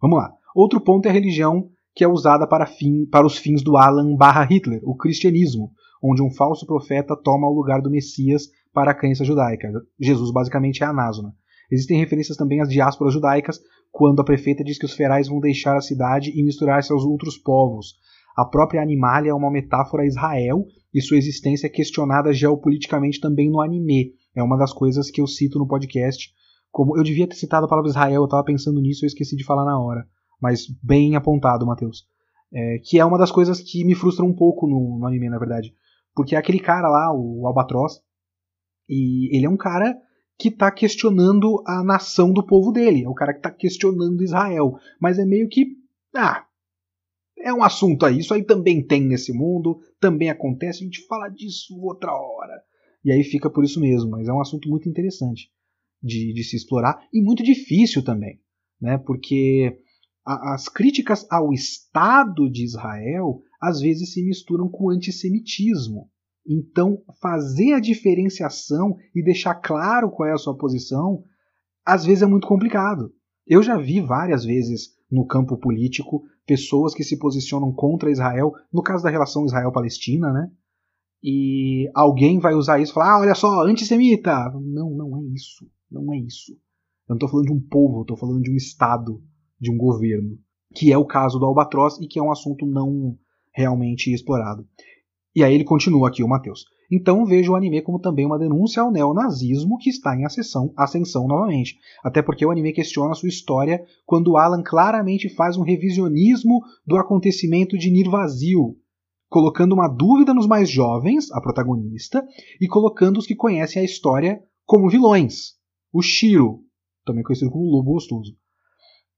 Vamos lá. Outro ponto é a religião que é usada para, fim, para os fins do Alan barra Hitler, o cristianismo, onde um falso profeta toma o lugar do Messias para a crença judaica. Jesus basicamente é Anásona. Existem referências também às diásporas judaicas, quando a prefeita diz que os ferais vão deixar a cidade e misturar-se aos outros povos, a própria Animalia é uma metáfora a Israel e sua existência é questionada geopoliticamente também no anime. É uma das coisas que eu cito no podcast. Como eu devia ter citado a palavra Israel, eu estava pensando nisso, eu esqueci de falar na hora. Mas bem apontado, Matheus. É, que é uma das coisas que me frustra um pouco no, no anime, na verdade. Porque é aquele cara lá, o Albatroz, e ele é um cara que está questionando a nação do povo dele. É o cara que está questionando Israel. Mas é meio que. Ah, é um assunto aí, isso aí também tem nesse mundo, também acontece, a gente fala disso outra hora. E aí fica por isso mesmo, mas é um assunto muito interessante de, de se explorar e muito difícil também, né? Porque a, as críticas ao Estado de Israel às vezes se misturam com o antissemitismo. Então, fazer a diferenciação e deixar claro qual é a sua posição, às vezes é muito complicado. Eu já vi várias vezes no campo político pessoas que se posicionam contra Israel, no caso da relação Israel-Palestina, né? E alguém vai usar isso e falar: ah, olha só, antissemita! Não, não é isso. Não é isso. Eu não estou falando de um povo, eu estou falando de um Estado, de um governo. Que é o caso do Albatroz e que é um assunto não realmente explorado. E aí ele continua aqui, o Mateus. Então vejo o anime como também uma denúncia ao neonazismo que está em ascensão, ascensão novamente. Até porque o anime questiona sua história quando Alan claramente faz um revisionismo do acontecimento de Nirvazil, colocando uma dúvida nos mais jovens, a protagonista, e colocando os que conhecem a história como vilões. O Shiro, também conhecido como Lobo Gostoso.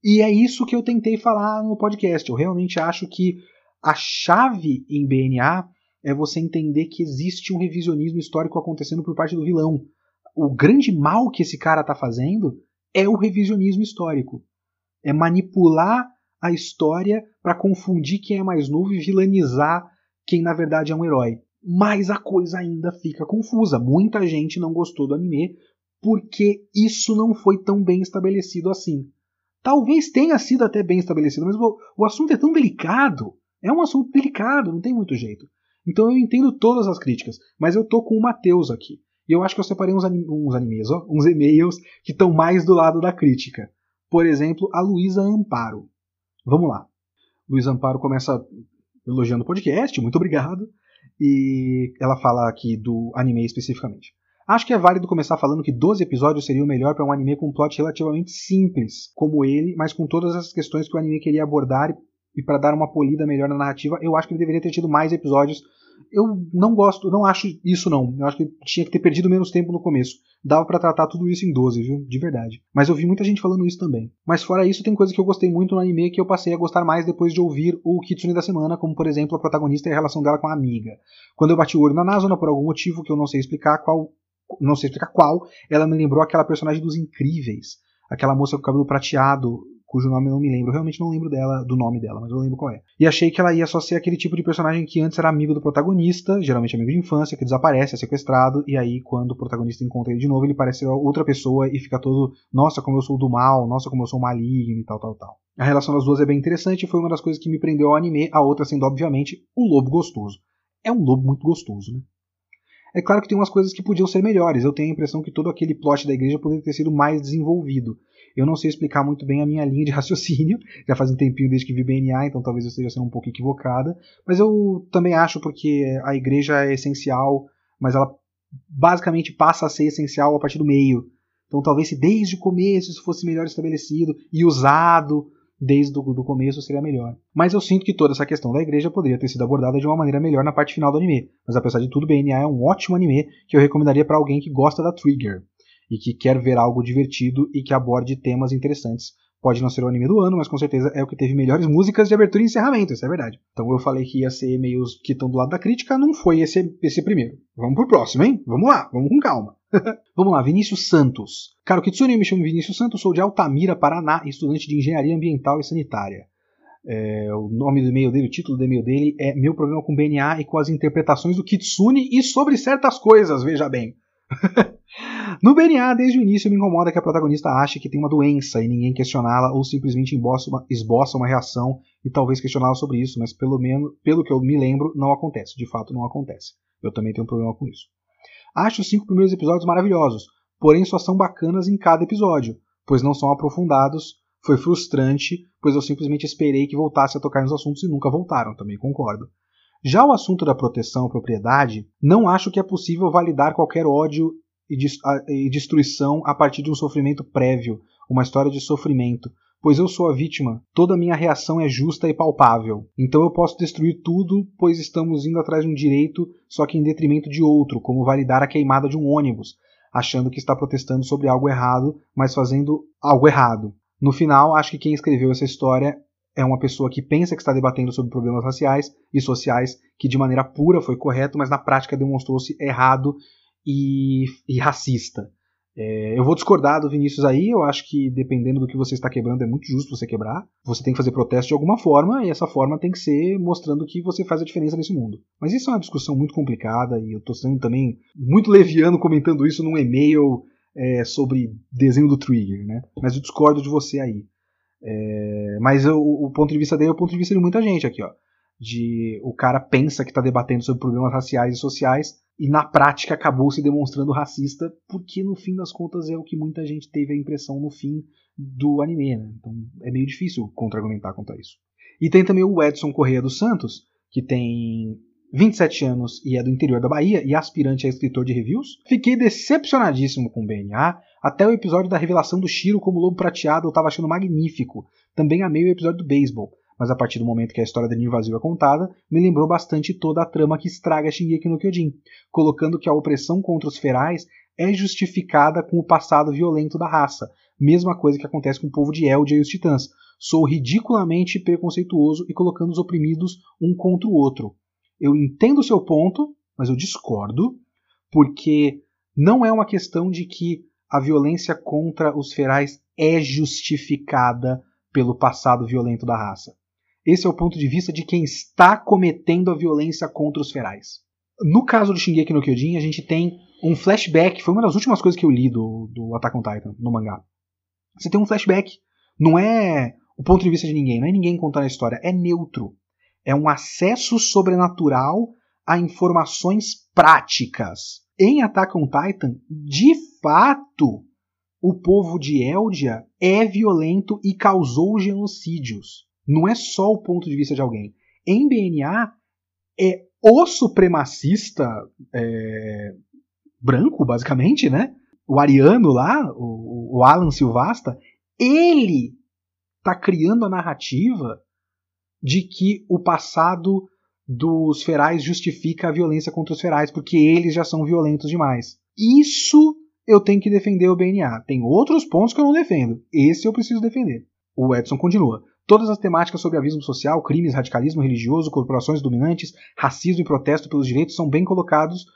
E é isso que eu tentei falar no podcast. Eu realmente acho que a chave em BNA é você entender que existe um revisionismo histórico acontecendo por parte do vilão. O grande mal que esse cara está fazendo é o revisionismo histórico. É manipular a história para confundir quem é mais novo e vilanizar quem na verdade é um herói. Mas a coisa ainda fica confusa. Muita gente não gostou do anime porque isso não foi tão bem estabelecido assim. Talvez tenha sido até bem estabelecido, mas o, o assunto é tão delicado. É um assunto delicado, não tem muito jeito. Então eu entendo todas as críticas, mas eu tô com o Matheus aqui. E eu acho que eu separei uns, anim uns animes, ó, uns e-mails que estão mais do lado da crítica. Por exemplo, a Luísa Amparo. Vamos lá. Luísa Amparo começa elogiando o podcast, muito obrigado. E ela fala aqui do anime especificamente. Acho que é válido começar falando que 12 episódios seria o melhor para um anime com um plot relativamente simples, como ele, mas com todas as questões que o anime queria abordar e para dar uma polida melhor na narrativa, eu acho que ele deveria ter tido mais episódios. Eu não gosto, não acho isso não. Eu acho que tinha que ter perdido menos tempo no começo. Dava para tratar tudo isso em 12, viu? De verdade. Mas eu vi muita gente falando isso também. Mas fora isso, tem coisa que eu gostei muito no anime que eu passei a gostar mais depois de ouvir o Kitsune da semana, como por exemplo a protagonista e a relação dela com a amiga. Quando eu bati o olho na Nazona por algum motivo que eu não sei explicar, qual não sei explicar qual, ela me lembrou aquela personagem dos Incríveis. Aquela moça com cabelo prateado, cujo nome eu não me lembro. Realmente não lembro dela, do nome dela, mas eu lembro qual é. E achei que ela ia só ser aquele tipo de personagem que antes era amigo do protagonista, geralmente amigo de infância, que desaparece, é sequestrado, e aí quando o protagonista encontra ele de novo, ele parece outra pessoa e fica todo, nossa, como eu sou do mal, nossa, como eu sou maligno e tal, tal, tal. A relação das duas é bem interessante foi uma das coisas que me prendeu ao anime, a outra sendo, obviamente, o lobo gostoso. É um lobo muito gostoso, né? É claro que tem umas coisas que podiam ser melhores. Eu tenho a impressão que todo aquele plot da igreja poderia ter sido mais desenvolvido. Eu não sei explicar muito bem a minha linha de raciocínio, já faz um tempinho desde que vi BNA, então talvez eu esteja sendo um pouco equivocada, mas eu também acho porque a igreja é essencial, mas ela basicamente passa a ser essencial a partir do meio. Então talvez se desde o começo isso fosse melhor estabelecido e usado desde o começo seria melhor. Mas eu sinto que toda essa questão da igreja poderia ter sido abordada de uma maneira melhor na parte final do anime. Mas apesar de tudo, BNA é um ótimo anime que eu recomendaria para alguém que gosta da Trigger e que quer ver algo divertido e que aborde temas interessantes. Pode não ser o anime do ano, mas com certeza é o que teve melhores músicas de abertura e encerramento, isso é verdade. Então eu falei que ia ser meio os que estão do lado da crítica, não foi esse, esse primeiro. Vamos pro próximo, hein? Vamos lá, vamos com calma. vamos lá, Vinícius Santos. Cara, o Kitsune me chama Vinícius Santos, sou de Altamira, Paraná, estudante de Engenharia Ambiental e Sanitária. É, o nome do e-mail dele, o título do e-mail dele é Meu Problema com BNA e com as interpretações do Kitsune e sobre certas coisas, veja bem. No BNA, desde o início, me incomoda que a protagonista ache que tem uma doença e ninguém questioná-la ou simplesmente uma, esboça uma reação e talvez questioná-la sobre isso, mas pelo menos, pelo que eu me lembro, não acontece. De fato, não acontece. Eu também tenho um problema com isso. Acho os cinco primeiros episódios maravilhosos, porém só são bacanas em cada episódio, pois não são aprofundados. Foi frustrante, pois eu simplesmente esperei que voltasse a tocar nos assuntos e nunca voltaram, também concordo. Já o assunto da proteção à propriedade, não acho que é possível validar qualquer ódio e destruição a partir de um sofrimento prévio, uma história de sofrimento, pois eu sou a vítima, toda minha reação é justa e palpável. Então eu posso destruir tudo, pois estamos indo atrás de um direito, só que em detrimento de outro, como validar a queimada de um ônibus, achando que está protestando sobre algo errado, mas fazendo algo errado. No final, acho que quem escreveu essa história é uma pessoa que pensa que está debatendo sobre problemas raciais e sociais, que de maneira pura foi correto, mas na prática demonstrou-se errado e, e racista. É, eu vou discordar do Vinícius aí, eu acho que dependendo do que você está quebrando é muito justo você quebrar. Você tem que fazer protesto de alguma forma e essa forma tem que ser mostrando que você faz a diferença nesse mundo. Mas isso é uma discussão muito complicada e eu estou sendo também muito leviano comentando isso num e-mail é, sobre desenho do Trigger, né? Mas eu discordo de você aí. É, mas eu, o ponto de vista dele é o ponto de vista de muita gente aqui, ó. De o cara pensa que está debatendo sobre problemas raciais e sociais, e na prática acabou se demonstrando racista, porque no fim das contas é o que muita gente teve a impressão no fim do anime, né? Então é meio difícil contra-argumentar contra isso. E tem também o Edson Correia dos Santos, que tem 27 anos e é do interior da Bahia e aspirante a escritor de reviews. Fiquei decepcionadíssimo com o BNA, até o episódio da revelação do Shiro como lobo prateado eu estava achando magnífico. Também amei o episódio do beisebol mas a partir do momento que a história da Ninho Vazio é contada, me lembrou bastante toda a trama que estraga Shingeki no Kyojin, colocando que a opressão contra os ferais é justificada com o passado violento da raça, mesma coisa que acontece com o povo de Eldia e os titãs. Sou ridiculamente preconceituoso e colocando os oprimidos um contra o outro. Eu entendo o seu ponto, mas eu discordo, porque não é uma questão de que a violência contra os ferais é justificada pelo passado violento da raça. Esse é o ponto de vista de quem está cometendo a violência contra os ferais. No caso do Shingeki no Kyojin, a gente tem um flashback, foi uma das últimas coisas que eu li do, do Attack on Titan, no mangá. Você tem um flashback, não é o ponto de vista de ninguém, não é ninguém contando a história, é neutro. É um acesso sobrenatural a informações práticas. Em Attack on Titan, de fato, o povo de Eldia é violento e causou genocídios. Não é só o ponto de vista de alguém. Em BNA, é o supremacista é, branco, basicamente, né? O ariano lá, o, o Alan Silvasta, ele tá criando a narrativa de que o passado dos ferais justifica a violência contra os ferais, porque eles já são violentos demais. Isso eu tenho que defender o BNA. Tem outros pontos que eu não defendo. Esse eu preciso defender. O Edson continua. Todas as temáticas sobre avismo social, crimes, radicalismo religioso, corporações dominantes, racismo e protesto pelos direitos são bem colocados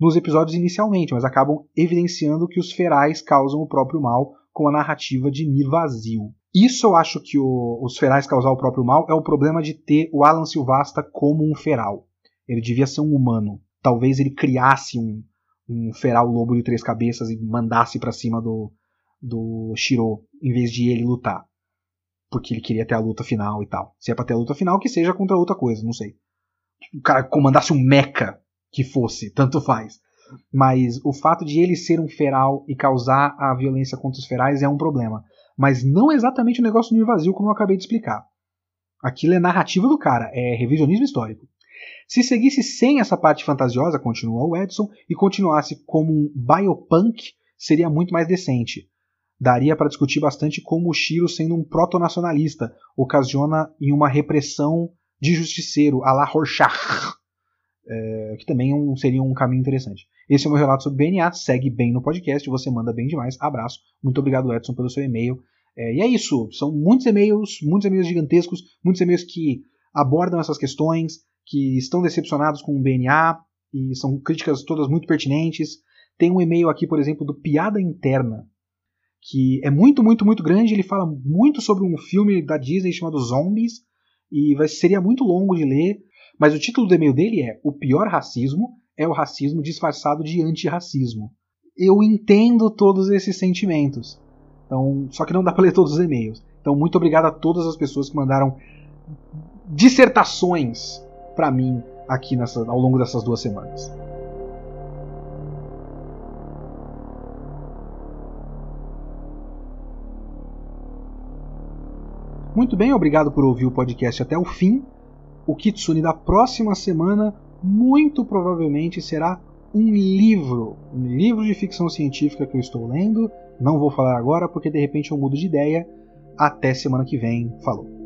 nos episódios inicialmente, mas acabam evidenciando que os ferais causam o próprio mal com a narrativa de Mir Vazio. Isso eu acho que o, os ferais causar o próprio mal é o problema de ter o Alan Silvasta como um feral. Ele devia ser um humano. Talvez ele criasse um, um feral lobo de três cabeças e mandasse para cima do, do Shiro, em vez de ele lutar. Porque ele queria ter a luta final e tal. Se é pra ter a luta final, que seja contra outra coisa, não sei. O cara comandasse um mecha que fosse, tanto faz. Mas o fato de ele ser um feral e causar a violência contra os ferais é um problema. Mas não exatamente o negócio do vazio, como eu acabei de explicar. Aquilo é narrativa do cara, é revisionismo histórico. Se seguisse sem essa parte fantasiosa, continua o Edson, e continuasse como um biopunk, seria muito mais decente. Daria para discutir bastante como o Shiro, sendo um proto-nacionalista, ocasiona em uma repressão de justiceiro, a la Rorschach, é, que também é um, seria um caminho interessante. Esse é o meu relato sobre BNA. Segue bem no podcast, você manda bem demais. Abraço. Muito obrigado, Edson, pelo seu e-mail. É, e é isso. São muitos e-mails, muitos e-mails gigantescos, muitos e-mails que abordam essas questões, que estão decepcionados com o BNA e são críticas todas muito pertinentes. Tem um e-mail aqui, por exemplo, do Piada Interna, que é muito, muito, muito grande. Ele fala muito sobre um filme da Disney chamado Zombies e vai, seria muito longo de ler. Mas o título do e-mail dele é O pior racismo é o racismo disfarçado de antirracismo. Eu entendo todos esses sentimentos. Então, só que não dá para ler todos os e-mails. Então, muito obrigado a todas as pessoas que mandaram dissertações para mim aqui nessa, ao longo dessas duas semanas. Muito bem, obrigado por ouvir o podcast até o fim o Kitsune da próxima semana muito provavelmente será um livro, um livro de ficção científica que eu estou lendo. Não vou falar agora porque de repente eu mudo de ideia. Até semana que vem. Falou.